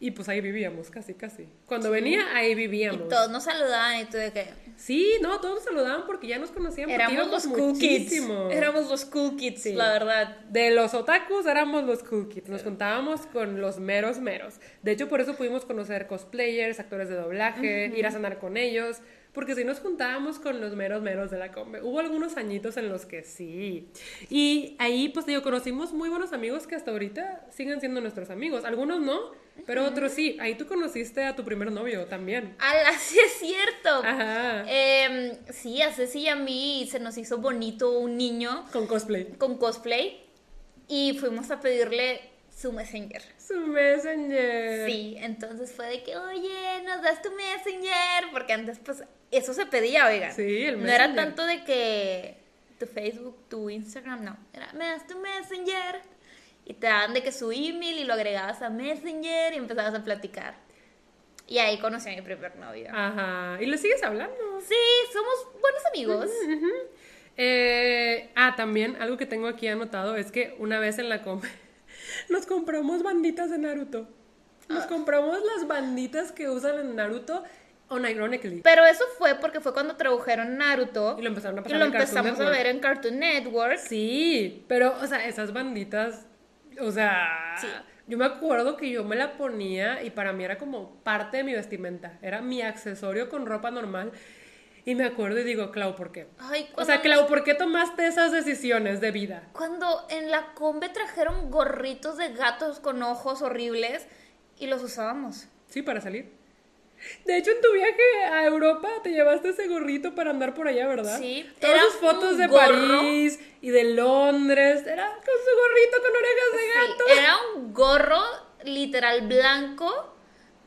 Y pues ahí vivíamos, casi, casi. Cuando venía, ahí Y vivíamos. todos nos saludaban y tú de que Sí, no, todos nos saludaban porque ya nos conocían. éramos los cool kids. muchísimo. Éramos los cool kids, Sí. la verdad. De los otakus éramos los cool kids. Nos juntábamos con los meros meros. De hecho, por eso pudimos conocer cosplayers, actores de doblaje, ir a cenar con ellos. Porque si nos juntábamos con los meros meros de la combe. Hubo algunos añitos en los que sí. Y ahí, pues digo, conocimos muy buenos amigos que hasta ahorita siguen siendo nuestros amigos. Algunos no, pero otros sí. Ahí tú conociste a tu primer novio también. Ala, sí es cierto. Ajá. Em, sí, a Ceci y a mí se nos hizo bonito un niño Con cosplay. con cosplay y fuimos a pedirle su messenger. Su messenger. Sí, entonces fue de que, oye, nos das tu messenger, porque antes pues eso se pedía, oigan. Sí, el No era Messenger. tanto de que tu Facebook, tu Instagram, no. Era, me das tu messenger. Y te daban de que su email y lo agregabas a messenger y empezabas a platicar. Y ahí conocí a mi primer novio. Ajá. ¿Y le sigues hablando? Sí, somos buenos amigos. Ujú. Eh, ah, también algo que tengo aquí anotado es que una vez en la com nos compramos banditas de Naruto. Nos Ah. compramos las banditas que usan en Naruto unironically. Pero eso fue porque fue cuando tradujeron Naruto. Y lo empezaron a y pasar lo en Cartoon empezamos a Network. ver en Cartoon Network. Sí, pero, o sea, esas banditas, o sea, Sí. yo me acuerdo que yo me la ponía y para mí era como parte de mi vestimenta, era mi accesorio con ropa normal. Y me acuerdo y digo, Clau, ¿por qué? Ay, O sea, Clau, ¿por qué tomaste esas decisiones de vida? Cuando en la combe trajeron gorritos de gatos con ojos horribles y los usábamos. Sí, para salir. De hecho, en tu viaje a Europa te llevaste ese gorrito para andar por allá, ¿verdad? Sí, Todas sus fotos de gorro. París y de Londres. Era con su gorrito con orejas de Sí, gato. era un gorro literal blanco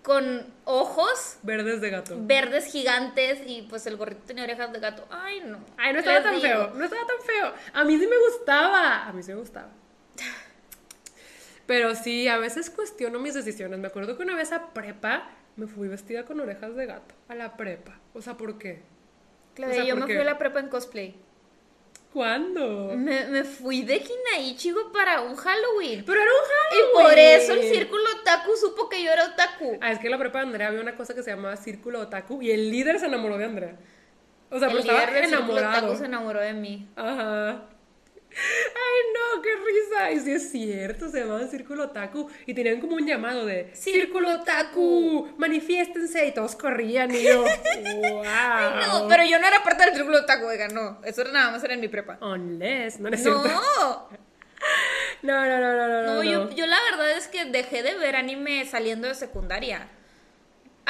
con ojos Verdes de gato. verdes gigantes y pues el gorrito tenía orejas de gato. Ay, no. Ay, no estaba tan digo. feo. No estaba tan feo. A mí sí me gustaba. A mí sí me gustaba. Pero sí, a veces cuestiono mis decisiones. Me acuerdo que una vez a prepa me fui vestida con orejas de gato. A la prepa. O sea, ¿por qué? Claro, O sea, yo ¿por me qué? fui a la prepa en cosplay. ¿Cuándo? Me, me fui de Hinai, chico, para un Halloween. Pero era un Y Halloween. por eso el círculo otaku supo que yo era otaku. Ah, es que en la prepa de Andrea había una cosa que se llamaba Círculo Otaku y el líder se enamoró de Andrea. O sea, el pero estaba líder del círculo enamorado. otaku se enamoró de mí. Ajá. Ay, no, qué risa. Y sí es cierto, se llamaban Círculo Otaku. Y tenían como un llamado de Círculo Otaku, manifiéstense. Y todos corrían y yo, wow. No, pero yo no era parte del círculo otaku, oiga, no. Eso era nada más era en mi prepa. Unless, no, no es No. No, no, no, no, no. no, no. yo, yo la verdad es que dejé de ver anime saliendo de secundaria.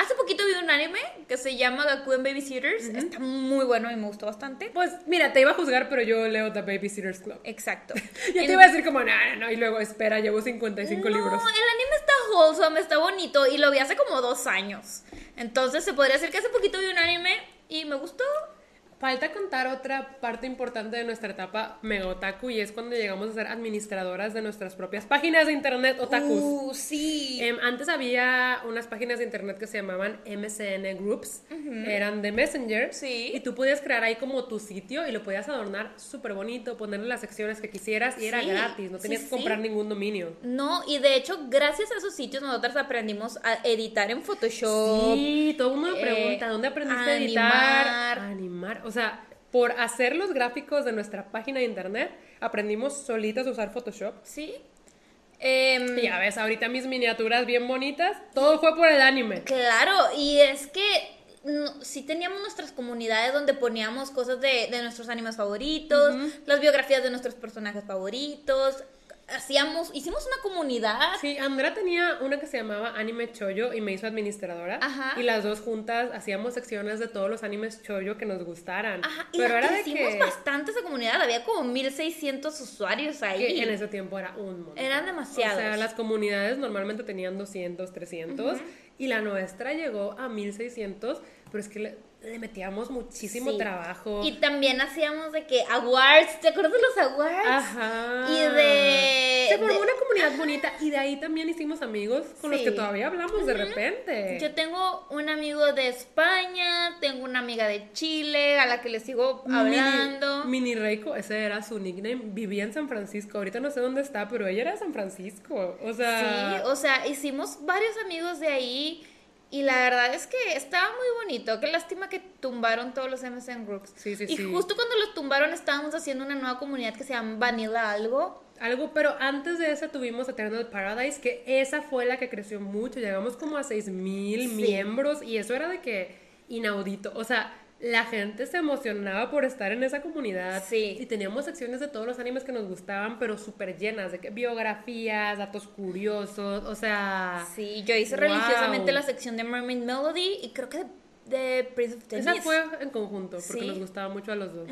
Hace poquito vi un anime que se llama Gakuen Babysitters. Está muy bueno y me gustó bastante. Pues mira, te iba a juzgar, pero yo leo The Babysitter's Club. Exacto. Yo En- te iba a decir como, no, no, no, y luego, espera, llevo 55 no, libros. el anime está wholesome, está bonito y lo vi hace como dos años. Entonces se podría decir que hace poquito vi un anime y me gustó. Falta contar otra parte importante de nuestra etapa mega otaku y es cuando llegamos a ser administradoras de nuestras propias páginas de internet otakus. Uh, sí. Em, antes había unas páginas de internet que se llamaban MSN Groups, eran de Messenger, Sí. y tú podías crear ahí como tu sitio y lo podías adornar súper bonito, ponerle las secciones que quisieras y era gratis, no sí, tenías que sí. comprar ningún dominio. No, y de hecho, gracias a esos sitios nosotros aprendimos a editar en Photoshop. Sí, todo el mundo me eh, pregunta, ¿dónde aprendiste a animar. editar? A animar. O sea, por hacer los gráficos de nuestra página de internet, aprendimos solitas a usar Photoshop. Sí. Em, Y ya ves, ahorita mis miniaturas bien bonitas, todo fue por el anime. Claro, y es que no, sí teníamos nuestras comunidades donde poníamos cosas de, de nuestros animes favoritos, las biografías de nuestros personajes favoritos. Hacíamos, hicimos una comunidad. Sí, Andrea tenía una que se llamaba Anime Choyo y me hizo administradora. Ajá. Y las dos juntas hacíamos secciones de todos los animes Choyo que nos gustaran. Ajá, y Pero la era de hicimos que, bastante esa comunidad, había como 1600 usuarios ahí. que en ese tiempo era un montón. Eran demasiados. O sea, las comunidades normalmente tenían 200, 300 y la nuestra llegó a 1600, pero es que le, metíamos muchísimo Sí. trabajo. Y también hacíamos de que awards, ¿te acuerdas de los awards? Ajá. Y de Se formó una comunidad bonita y de ahí también hicimos amigos con los que todavía hablamos de repente. Yo tengo un amigo de España, tengo una amiga de Chile a la que le sigo hablando. Mini, Mini Reiko, ese era su nickname, vivía en San Francisco. Ahorita no sé dónde está, pero ella era de San Francisco. O sea, Sí, o sea, hicimos varios amigos de ahí y la verdad es que estaba muy bonito. Qué lástima que tumbaron todos los MSN Groups. Sí, sí, y sí. justo cuando los tumbaron estábamos haciendo una nueva comunidad que se llama Vanilla Algo. algo, pero antes de esa tuvimos Eternal Paradise, que esa fue la que creció mucho. Llegamos como a 6000 Sí. miembros y eso era de que inaudito. O sea, la gente se emocionaba por estar en esa comunidad. Sí. Y teníamos secciones de todos los animes que nos gustaban, pero súper llenas de que biografías, datos curiosos, o sea. Sí, yo hice Wow. religiosamente la sección de Mermaid Melody y creo que de, de Prince of Tennis. Esa fue en conjunto, porque Sí. nos gustaba mucho a los dos.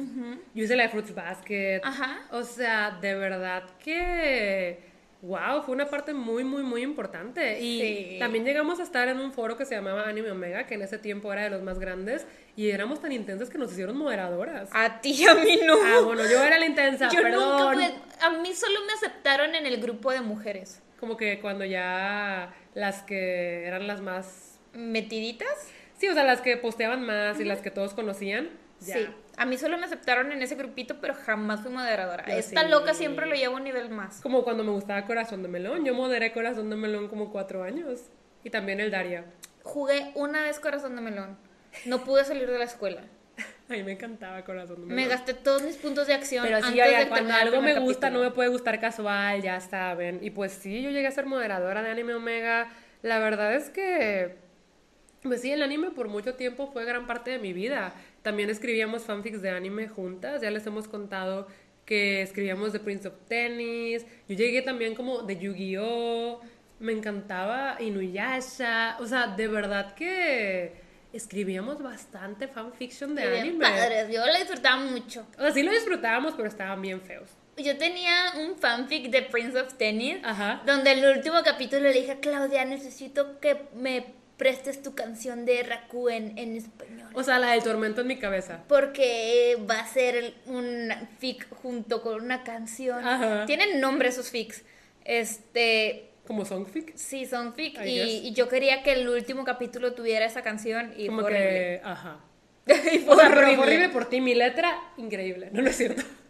Yo hice la de Fruits Basket. Ajá. O sea, de verdad que. Wow, fue una parte muy, muy, muy importante. Y Sí. también llegamos a estar en un foro que se llamaba Anime Omega, que en ese tiempo era de los más grandes, y éramos tan intensas que nos hicieron moderadoras. A ti, a mí no. Ah, bueno, yo era la intensa, yo perdón. nunca A mí solo me aceptaron en el grupo de mujeres. Como que cuando ya las que eran las más. ¿Metiditas? Sí, o sea, las que posteaban más y las que todos conocían. Ya. Sí. A mí solo me aceptaron en ese grupito, pero jamás fui moderadora. Yo Esta sí. loca siempre lo llevo a un nivel más. Como cuando me gustaba Corazón de Melón. Yo moderé Corazón de Melón como cuatro años. Y también el Daria. Jugué una vez Corazón de Melón. No pude salir de la escuela. A mí me encantaba Corazón de Melón. Me gasté todos mis puntos de acción. Pero sí, antes ya, de cuando algo me gusta, capítulo. no me puede gustar casual, ya saben. Y pues sí, yo llegué a ser moderadora de Anime Omega. La verdad es que, pues sí, el anime por mucho tiempo fue gran parte de mi vida. También escribíamos fanfics de anime juntas, ya les hemos contado que escribíamos de Prince of Tennis. Yo llegué también como de Yu-Gi-Oh! Me encantaba Inuyasha. O sea, de verdad que escribíamos bastante fanfiction de Bien anime. padres, Yo la disfrutaba mucho. O sea, sí lo disfrutábamos, pero estaban bien feos. Yo tenía un fanfic de Prince of Tennis. Ajá. Donde el último capítulo le dije a Claudia, necesito que me prestes tu canción de Raku en, en español. O sea, la del tormento en mi cabeza. Porque va a ser un fic junto con una canción. Ajá. Tienen nombre esos fics. Este, Como songfic. sí, son fic. I Y, y yo quería que el último capítulo tuviera esa canción y Como fue horrible. que. Ajá. y fue O sea, horrible por ti. Mi letra, increíble. No, no es cierto.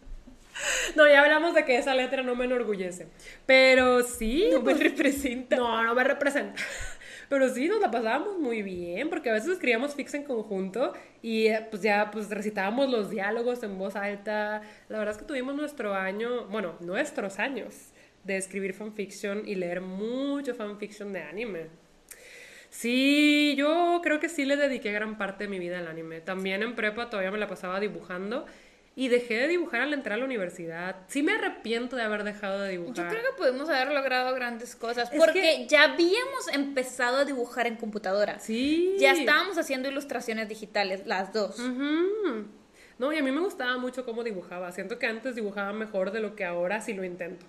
No, ya hablamos de que esa letra no me enorgullece. Pero sí. No me pues, representa. No, no me representa. Pero sí, nos la pasábamos muy bien, porque a veces escribíamos fics en conjunto y eh, pues ya pues recitábamos los diálogos en voz alta. La verdad es que tuvimos nuestro año, bueno, nuestros años de escribir fanfiction y leer mucho fanfiction de anime. Sí, yo creo que sí le dediqué gran parte de mi vida al anime. También en prepa todavía me la pasaba dibujando y dejé de dibujar al entrar a la universidad. Sí me arrepiento de haber dejado de dibujar. Yo creo que pudimos haber logrado grandes cosas. Es porque que- ya habíamos empezado a dibujar en computadora. Sí. Ya estábamos haciendo ilustraciones digitales, las dos. No, y a mí me gustaba mucho cómo dibujaba. Siento que antes dibujaba mejor de lo que ahora si lo intento.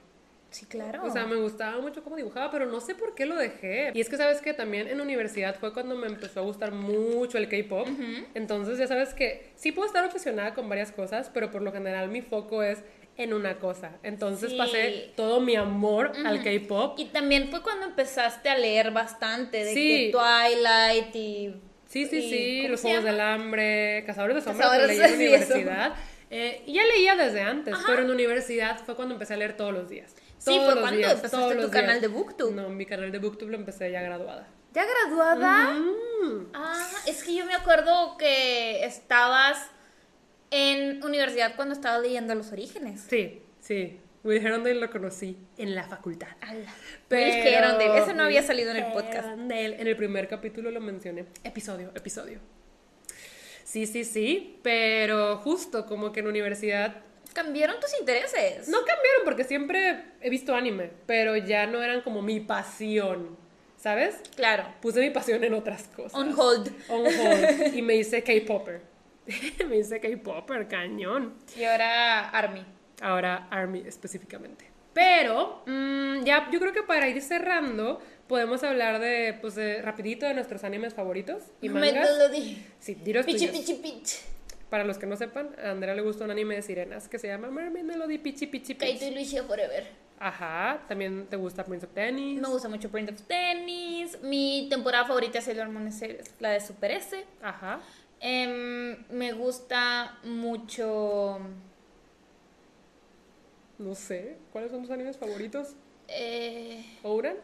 Sí, claro. O sea, me gustaba mucho cómo dibujaba, pero no sé por qué lo dejé. Y es que sabes que también en universidad fue cuando me empezó a gustar mucho el K-pop. Entonces ya sabes que sí puedo estar obsesionada con varias cosas, pero por lo general mi foco es en una cosa. Entonces Sí. pasé todo mi amor al K-pop. Y también fue cuando empezaste a leer bastante de Sí. que Twilight y... Sí, sí, y- sí, ¿cómo los Juegos del Hambre, Cazadores de Sombras, Cazadores leí en la universidad. Eh, ya leía desde antes, pero en universidad fue cuando empecé a leer todos los días. Sí, los cuando días, empezaste tu canal días. de BookTube. No, mi canal de BookTube lo empecé ya graduada. ¿Ya graduada? Mm. Ah, es que yo me acuerdo que estabas en universidad cuando estabas leyendo Los Orígenes. Sí, sí. Will Herondale lo conocí en la facultad. Ala. Pero- Will Herondale, ese no había salido en el podcast. Herondale, En el primer capítulo lo mencioné. Episodio, episodio. Sí, sí, sí. Pero justo como que en universidad Cambiaron tus intereses. No cambiaron porque siempre he visto anime, pero ya no eran como mi pasión, ¿sabes? Claro. Puse mi pasión en otras cosas. On hold. On hold. y me hice K-Popper. me hice K-Popper, cañón. Y ahora Army. Ahora Army específicamente. Pero mm, ya yo creo que para ir cerrando podemos hablar de, pues, de rapidito de nuestros animes favoritos y mangas. Melody. Sí, diros Pichi, pichi, pichi. Para los que no sepan, a Andrea le gusta un anime de sirenas que se llama Mermaid Melody Pichi Pichi Kaito Pichi. y Lucia Forever. Ajá, también te gusta Prince of Tennis. Me gusta mucho Prince of Tennis. Mi temporada favorita es Sailor Moon, es la de Super S. Ajá. Em, me gusta mucho. No sé, ¿cuáles son tus animes favoritos? Eh, ¿Ouran?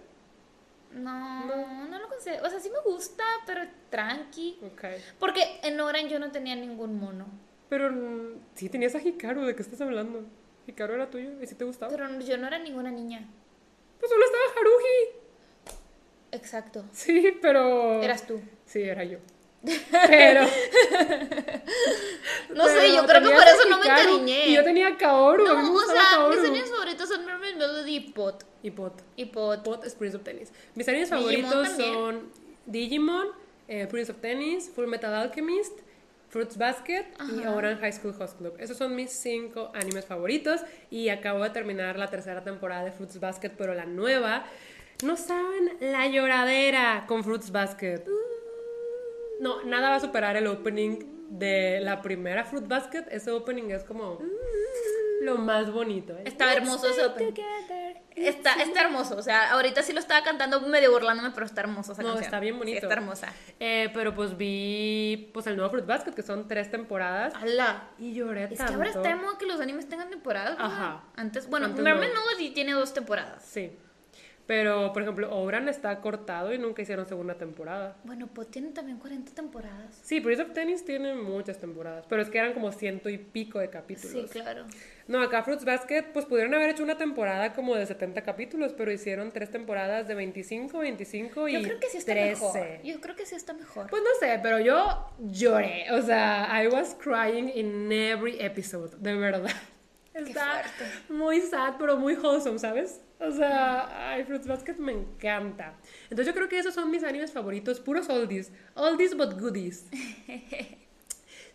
No, no, lo considero. O sea, sí me gusta, pero tranqui. Ok. Porque en Oran yo no tenía ningún mono. Pero mm, sí tenías a Hikaru, ¿de qué estás hablando? Hikaru era tuyo, ¿y si te gustaba? Pero yo no era ninguna niña. Pues solo estaba Haruhi. Exacto. Sí, pero... Eras tú. Sí, era yo. Pero... No sé, yo creo que por eso no me encariñé. Y yo tenía Kaoru, a mí me No, o gustaba sea, Kaoru. mis animes favoritos son Mermaid Melody y Pot. Y Pot. Y Pot. Pot es Prince of Tennis. Mis animes favoritos también. son Digimon, eh, Prince of Tennis, Full Metal Alchemist, Fruits Basket y. Orange High School Host Club. Esos son mis cinco animes favoritos y acabo de terminar la tercera temporada de Fruits Basket, pero la nueva. No saben la lloradera con Fruits Basket. No, nada va a superar el opening de la primera Fruit Basket. Ese opening es como lo más bonito. ¿eh? Estaba hermoso ese opening. Está, está hermoso, o sea, ahorita sí lo estaba cantando medio burlándome, pero está hermoso esa No, canción. está bien Sí, bonito. está hermosa. Eh, pero pues vi pues el nuevo Fruit Basket, que son tres temporadas. ¡Hala! Y lloré Es que ahora está de moda que los animes tengan temporadas, ¿verdad? Ajá. Antes, bueno, Antes Mermaid no. Melody tiene dos temporadas. Sí. Pero, por ejemplo, Obran está cortado y nunca hicieron segunda temporada. Bueno, pues tienen también 40 temporadas. Sí, Prince of Tennis tiene muchas temporadas, pero es que eran como ciento y pico de capítulos. Sí, claro. No, acá Fruits Basket, pues pudieron haber hecho una temporada como de 70 capítulos, pero hicieron tres temporadas de 25, 25 y Yo creo que sí está 13. mejor. Yo creo que sí está mejor. Pues no sé, pero yo lloré. O sea, I was crying in every episode, de verdad. Está muy sad, pero muy wholesome, ¿sabes? O sea, ay, Fruits Basket me encanta. Entonces yo creo que esos son mis animes favoritos, puros oldies. Oldies but goodies.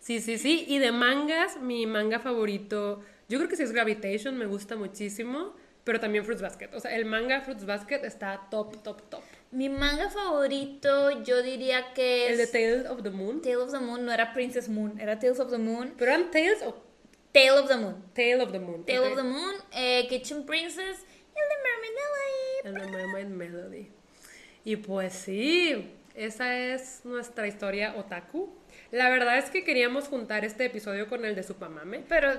Sí, sí, sí. Y de mangas, mi manga favorito, yo creo que sí es Gravitation, me gusta muchísimo. Pero también Fruits Basket. O sea, el manga Fruits Basket está top, top, top. Mi manga favorito, yo diría que El de es Tales of the Moon. Tale of the Moon, no era Princess Moon, era Tales of the Moon. Pero eran Tales of Tale of the Moon. Tale of the Moon. Tale of the Moon, eh, Kitchen Princess el de Mermaid Melody. And the Mermaid Melody. Y pues sí, esa es nuestra historia otaku. La verdad es que queríamos juntar este episodio con el de Supamame. Pero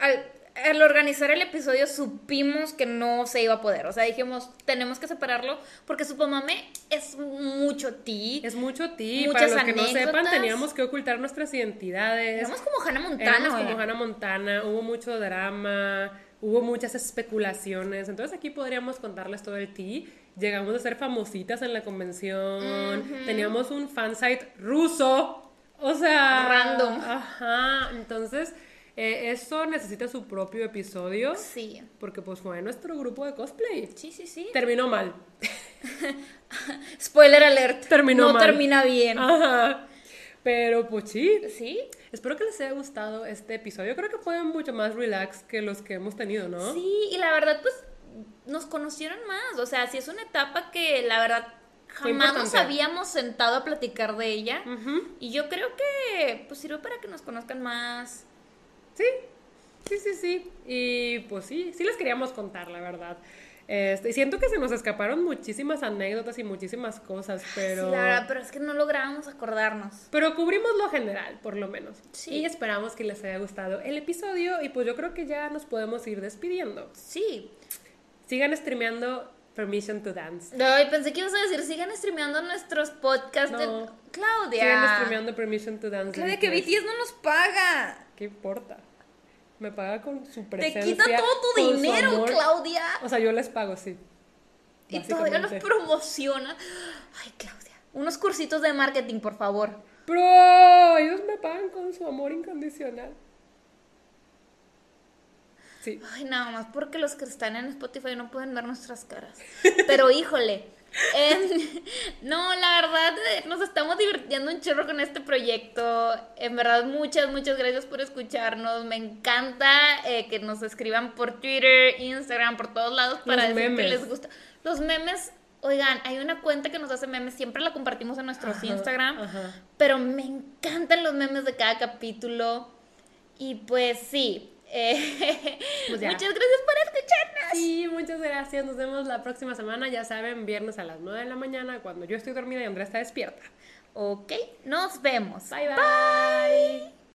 al, al organizar el episodio supimos que no se iba a poder. O sea, dijimos, tenemos que separarlo porque Supamame es mucho ti. Es mucho ti. Muchas Para los que no sepan, anécdotas. teníamos que ocultar nuestras identidades. Éramos como Hannah Montana. Éramos como. Hannah Montana, hubo mucho drama, hubo muchas especulaciones. Entonces aquí podríamos contarles todo el tea. Llegamos a ser famositas en la convención. Teníamos un fansite ruso. O sea. Random. Ajá. Entonces, eh, eso necesita su propio episodio. Sí. Porque pues fue nuestro grupo de cosplay. Sí, sí, sí. Terminó mal. Spoiler alert. Terminó no mal. termina bien. Ajá. Pero pues sí, ¿Sí? Espero que les haya gustado este episodio. Creo que fue mucho más relax que los que hemos tenido, ¿no? Sí, y la verdad, pues nos conocieron más. O sea, sí es una etapa que la verdad jamás nos habíamos sentado a platicar de ella. Y yo creo que pues sirve para que nos conozcan más. Sí, sí, sí, sí. Y pues sí, sí les queríamos contar, la verdad. Este, y siento que se nos escaparon muchísimas anécdotas y muchísimas cosas, pero... Sí, la verdad, pero es que no lográbamos acordarnos. Pero cubrimos lo general, por lo menos. Sí. Y esperamos que les haya gustado el episodio y pues yo creo que ya nos podemos ir despidiendo. Sí. Sigan streameando Permission to Dance. Ay, pensé que ibas a decir, sigan streameando nuestros podcasts No. de Claudia. Sigan streameando Permission to Dance. Claudia, que. BTS no nos paga. ¿Qué importa? Me paga con su Te presencia. quita todo tu dinero. Claudia. O sea, yo les pago, sí. Y todavía los promociona. Ay, Claudia. Unos cursitos de marketing, por favor. Pero ellos me pagan con su amor incondicional. Sí. Ay, nada más porque los que están en Spotify no pueden ver nuestras caras. Pero híjole. Em, no, la verdad, eh, nos estamos divirtiendo un chorro con este proyecto. En verdad, muchas, muchas gracias por escucharnos. Me encanta eh, que nos escriban por Twitter, Instagram, por todos lados para Los decir que les gusta. Los memes, oigan, hay una cuenta que nos hace memes, siempre la compartimos en nuestros Ajá, Instagram. ajá. Pero me encantan los memes de cada capítulo. Y pues sí. Eh, Pues muchas gracias por escucharnos. Sí, muchas gracias. Nos vemos la próxima semana. Ya saben, viernes a las 9 de la mañana cuando yo estoy dormida y Andrea está despierta. Ok, nos vemos. Bye bye.